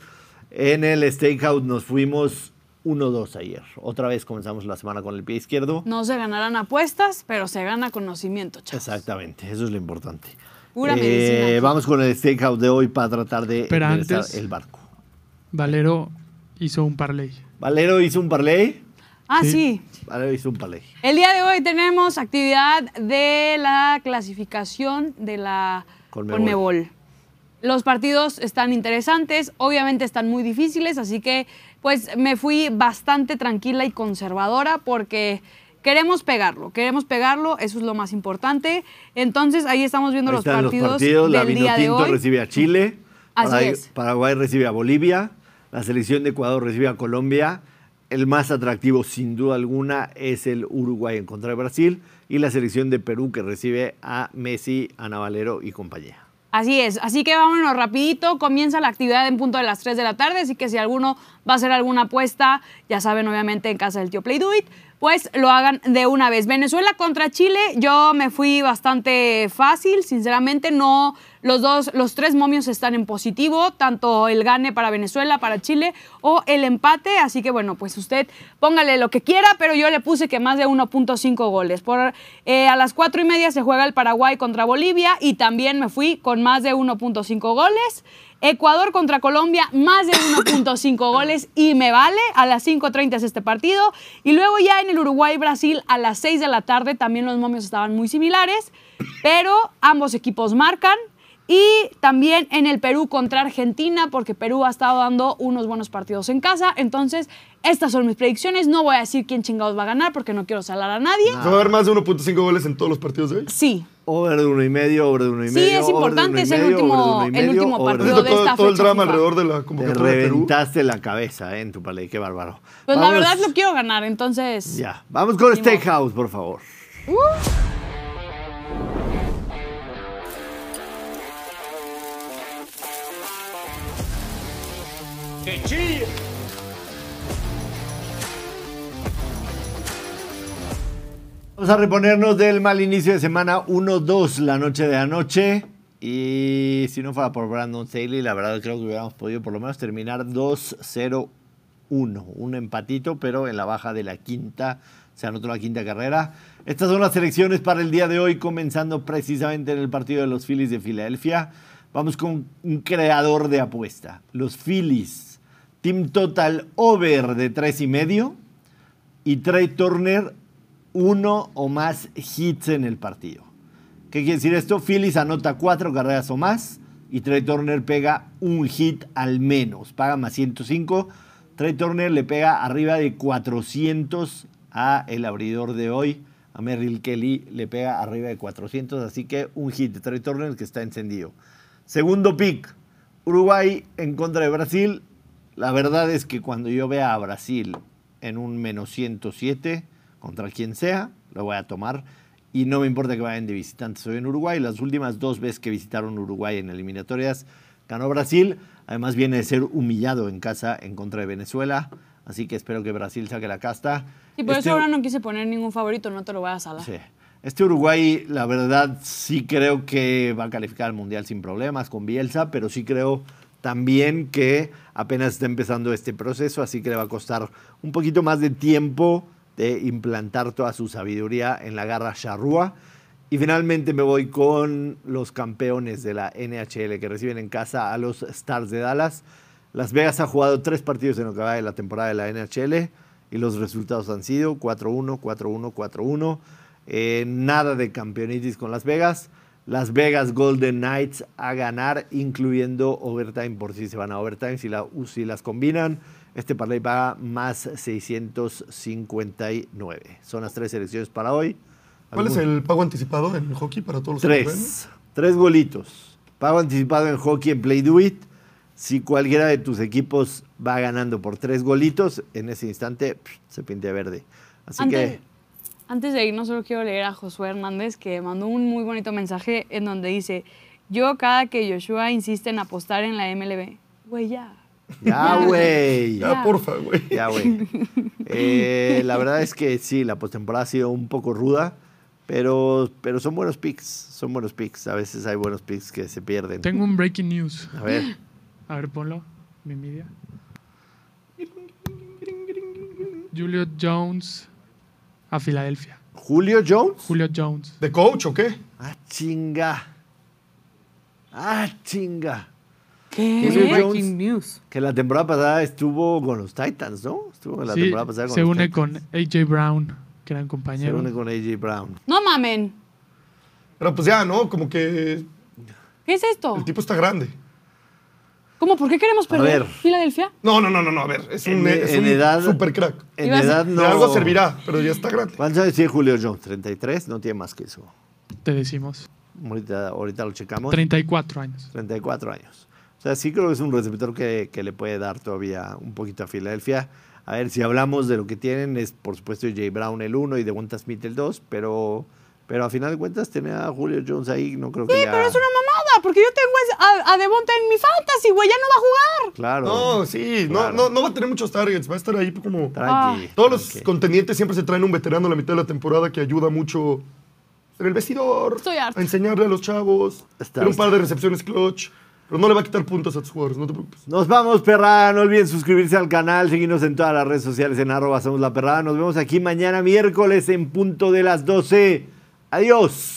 A: En el Stakeout nos fuimos 1-2 ayer. Otra vez comenzamos la semana con el pie izquierdo.
B: No se ganarán apuestas, pero se gana conocimiento, chavos.
A: Exactamente, eso es lo importante.
B: Pura
A: Eh,
B: medicina.
A: Vamos con el Stakeout de hoy para tratar de
E: Pero antes-
A: el barco.
E: Valero hizo un parlay.
A: Valero hizo un parlay.
B: Ah,
E: Sí.
B: sí.
A: Valero hizo un parlay.
B: El día de hoy tenemos actividad de la clasificación de la
A: Conmebol.
B: Conmebol. Los partidos están interesantes, obviamente están muy difíciles, así que pues me fui bastante tranquila y conservadora porque queremos pegarlo, queremos pegarlo, eso es lo más importante. Entonces ahí estamos viendo
A: Ahí
B: los
A: están
B: partidos,
A: los partidos. La
B: día de hoy.
A: recibe a Chile.
B: Así
A: Paraguay,
B: es.
A: Paraguay recibe a Bolivia. La selección de Ecuador recibe a Colombia. El más atractivo, sin duda alguna, es el Uruguay en contra de Brasil. Y la selección de Perú que recibe a Messi, Ana Valero y compañía.
B: Así es, así que vámonos rapidito, comienza la actividad en punto de las 3 de la tarde, así que si alguno va a hacer alguna apuesta, ya saben obviamente en casa del tío Play Do It, pues lo hagan de una vez. Venezuela contra Chile, yo me fui bastante fácil, sinceramente no, los dos, los tres momios están en positivo, tanto el gane para Venezuela, para Chile o el empate, así que bueno, pues usted póngale lo que quiera, pero yo le puse que más de 1.5 goles. Por, eh, a las 4 y media se juega el Paraguay contra Bolivia y también me fui con más de 1.5 goles. Ecuador contra Colombia, más de 1.5 goles y me vale. A las 5.30 es este partido. Y luego ya en el Uruguay-Brasil a las 6 de la tarde también los momios estaban muy similares, pero ambos equipos marcan. Y también en el Perú contra Argentina, porque Perú ha estado dando unos buenos partidos en casa. Entonces, estas son mis predicciones. No voy a decir quién chingados va a ganar porque no quiero salar a nadie.
D: ¿Va a haber más de 1.5 goles en todos los partidos de hoy?
B: Sí,
A: Over de uno y medio, over de uno y
B: Sí,
A: medio.
B: es
A: over de
B: importante, es el último- el último
A: de
B: partido de
D: todo,
B: esta
D: todo el
B: fecha
D: drama
B: FIFA.
D: alrededor de la
A: Te
D: convocatoria de Perú.
A: reventaste la cabeza eh, en tu parlay, qué bárbaro.
B: pues la verdad lo quiero ganar. Entonces,
A: Ya, vamos con. Steakhouse, por favor. Vamos a reponernos del mal inicio de semana 1-2 la noche de anoche. Y si no fuera por Brandon Staley, la verdad creo que hubiéramos podido por lo menos terminar 2-0-1. Un empatito, pero en la baja de la quinta se anotó la quinta carrera. Estas son las selecciones para el día de hoy, comenzando precisamente en el partido de los Phillies de Filadelfia. Vamos con un creador de apuesta. Los Phillies. Team total over de tres y medio. Y Trey Turner uno o más hits en el partido. ¿Qué quiere decir esto? Phillies anota cuatro carreras o más y Trey Turner pega un hit al menos. Paga más 105. Trey Turner le pega arriba de 400 a el abridor de hoy. A Merrill Kelly le pega arriba de 400. Así que un hit de Trey Turner que está encendido. Segundo pick. Uruguay en contra de Brasil. La verdad es que cuando yo vea a Brasil en un menos 107 contra quien sea, lo voy a tomar. Y no me importa que vayan de visitantes hoy en Uruguay. Las últimas dos veces que visitaron Uruguay en eliminatorias ganó Brasil. Además viene de ser humillado en casa en contra de Venezuela. Así que espero que Brasil saque la casta.
B: y por
A: Este-
B: eso ahora no quise poner ningún favorito, no te lo voy a salar.
A: Sí. Este Uruguay, la verdad, sí creo que va a calificar al Mundial sin problemas con Bielsa, pero sí creo también que apenas está empezando este proceso, así que le va a costar un poquito más de tiempo de implantar toda su sabiduría en la garra charrúa. Y finalmente me voy con los campeones de la NHL que reciben en casa a los Stars de Dallas. Las Vegas ha jugado tres partidos en lo que va de la temporada de la NHL y los resultados han sido 4-1, 4-1, 4-1. Eh, nada de campeonitis con Las Vegas. Las Vegas Golden Knights a ganar, incluyendo overtime por si se van a overtime. Si, la, si las combinan, este parlay paga más 659. Son las tres selecciones para hoy.
D: ¿Cuál es el pago anticipado en hockey para todos los?
A: Tres. Tres golitos. Pago anticipado en hockey en Play Do It. Si cualquiera de tus equipos va ganando por tres golitos, en ese instante pff, se pinta verde. Así
B: Antes,
A: que
B: antes de irnos, solo quiero leer a Josué Hernández que mandó un muy bonito mensaje en donde dice: Yo, cada que Joshua insiste en apostar en la MLB, güey, ya.
A: Ya, güey.
D: Ya,
B: Ya.
D: porfa, güey.
A: Ya, güey. Eh, la verdad es que sí, la postemporada ha sido un poco ruda, pero, pero son buenos picks. Son buenos picks. A veces hay buenos picks que se pierden.
E: Tengo un breaking news.
A: A ver.
E: A ver, ponlo. Mi media. Julio Jones a Filadelfia.
A: Julio Jones.
E: Julio Jones.
D: ¿De coach o qué?
A: Ah, chinga. Ah, chinga.
C: ¿Qué?
A: Jones.
C: Breaking news.
A: Que la temporada pasada estuvo con los Titans, ¿no? Estuvo la
E: Sí,
A: temporada pasada con
E: se
A: los
E: une
A: Titans.
E: con AJ Brown, que eran
A: Se
E: compañeros.
A: une con AJ Brown.
B: No mamen.
D: Pero pues ya, ¿no? Como que
B: ¿Qué es esto?
D: el tipo está grande.
B: ¿Cómo? ¿Por qué queremos perder? ¿Filadelfia?
D: No, no, no, no, no. A ver, es un,
A: En-
D: es
A: en
D: un
A: edad-
D: super crack.
A: En edad
D: De algo servirá, pero ya está grande.
A: ¿Cuántos años tiene Julio Jones? ¿33? No tiene más que eso.
E: Te decimos.
A: Ahorita, ahorita lo checamos.
E: 34 años.
A: 34 años. O sea, sí creo que es un receptor que, que le puede dar todavía un poquito a Filadelfia. A ver, si hablamos de lo que tienen, es por supuesto Jay Brown el 1 y Devonta Smith el 2, pero, pero a final de cuentas tener a Julio Jones ahí no creo que
B: Sí,
A: ya-
B: pero es una mamada, porque yo tengo a, a Devonta en mi fantasy, güey, ya no va a jugar.
A: Claro.
D: No, sí, no,
A: Claro.
D: no, no va a tener muchos targets, va a estar ahí como...
A: Tranqui.
D: Todos los contendientes siempre se traen un veterano a la mitad de la temporada que ayuda mucho en el vestidor,
B: Estoy harta.
D: a enseñarle a los chavos,
A: Está-
D: un par de recepciones clutch, pero no le va a quitar puntos a tus jugadores, no te preocupes.
A: Nos vamos, perrada. No olviden suscribirse al canal, seguirnos en todas las redes sociales en arroba somos la perrada. Nos vemos aquí mañana miércoles en punto de las 12. Adiós.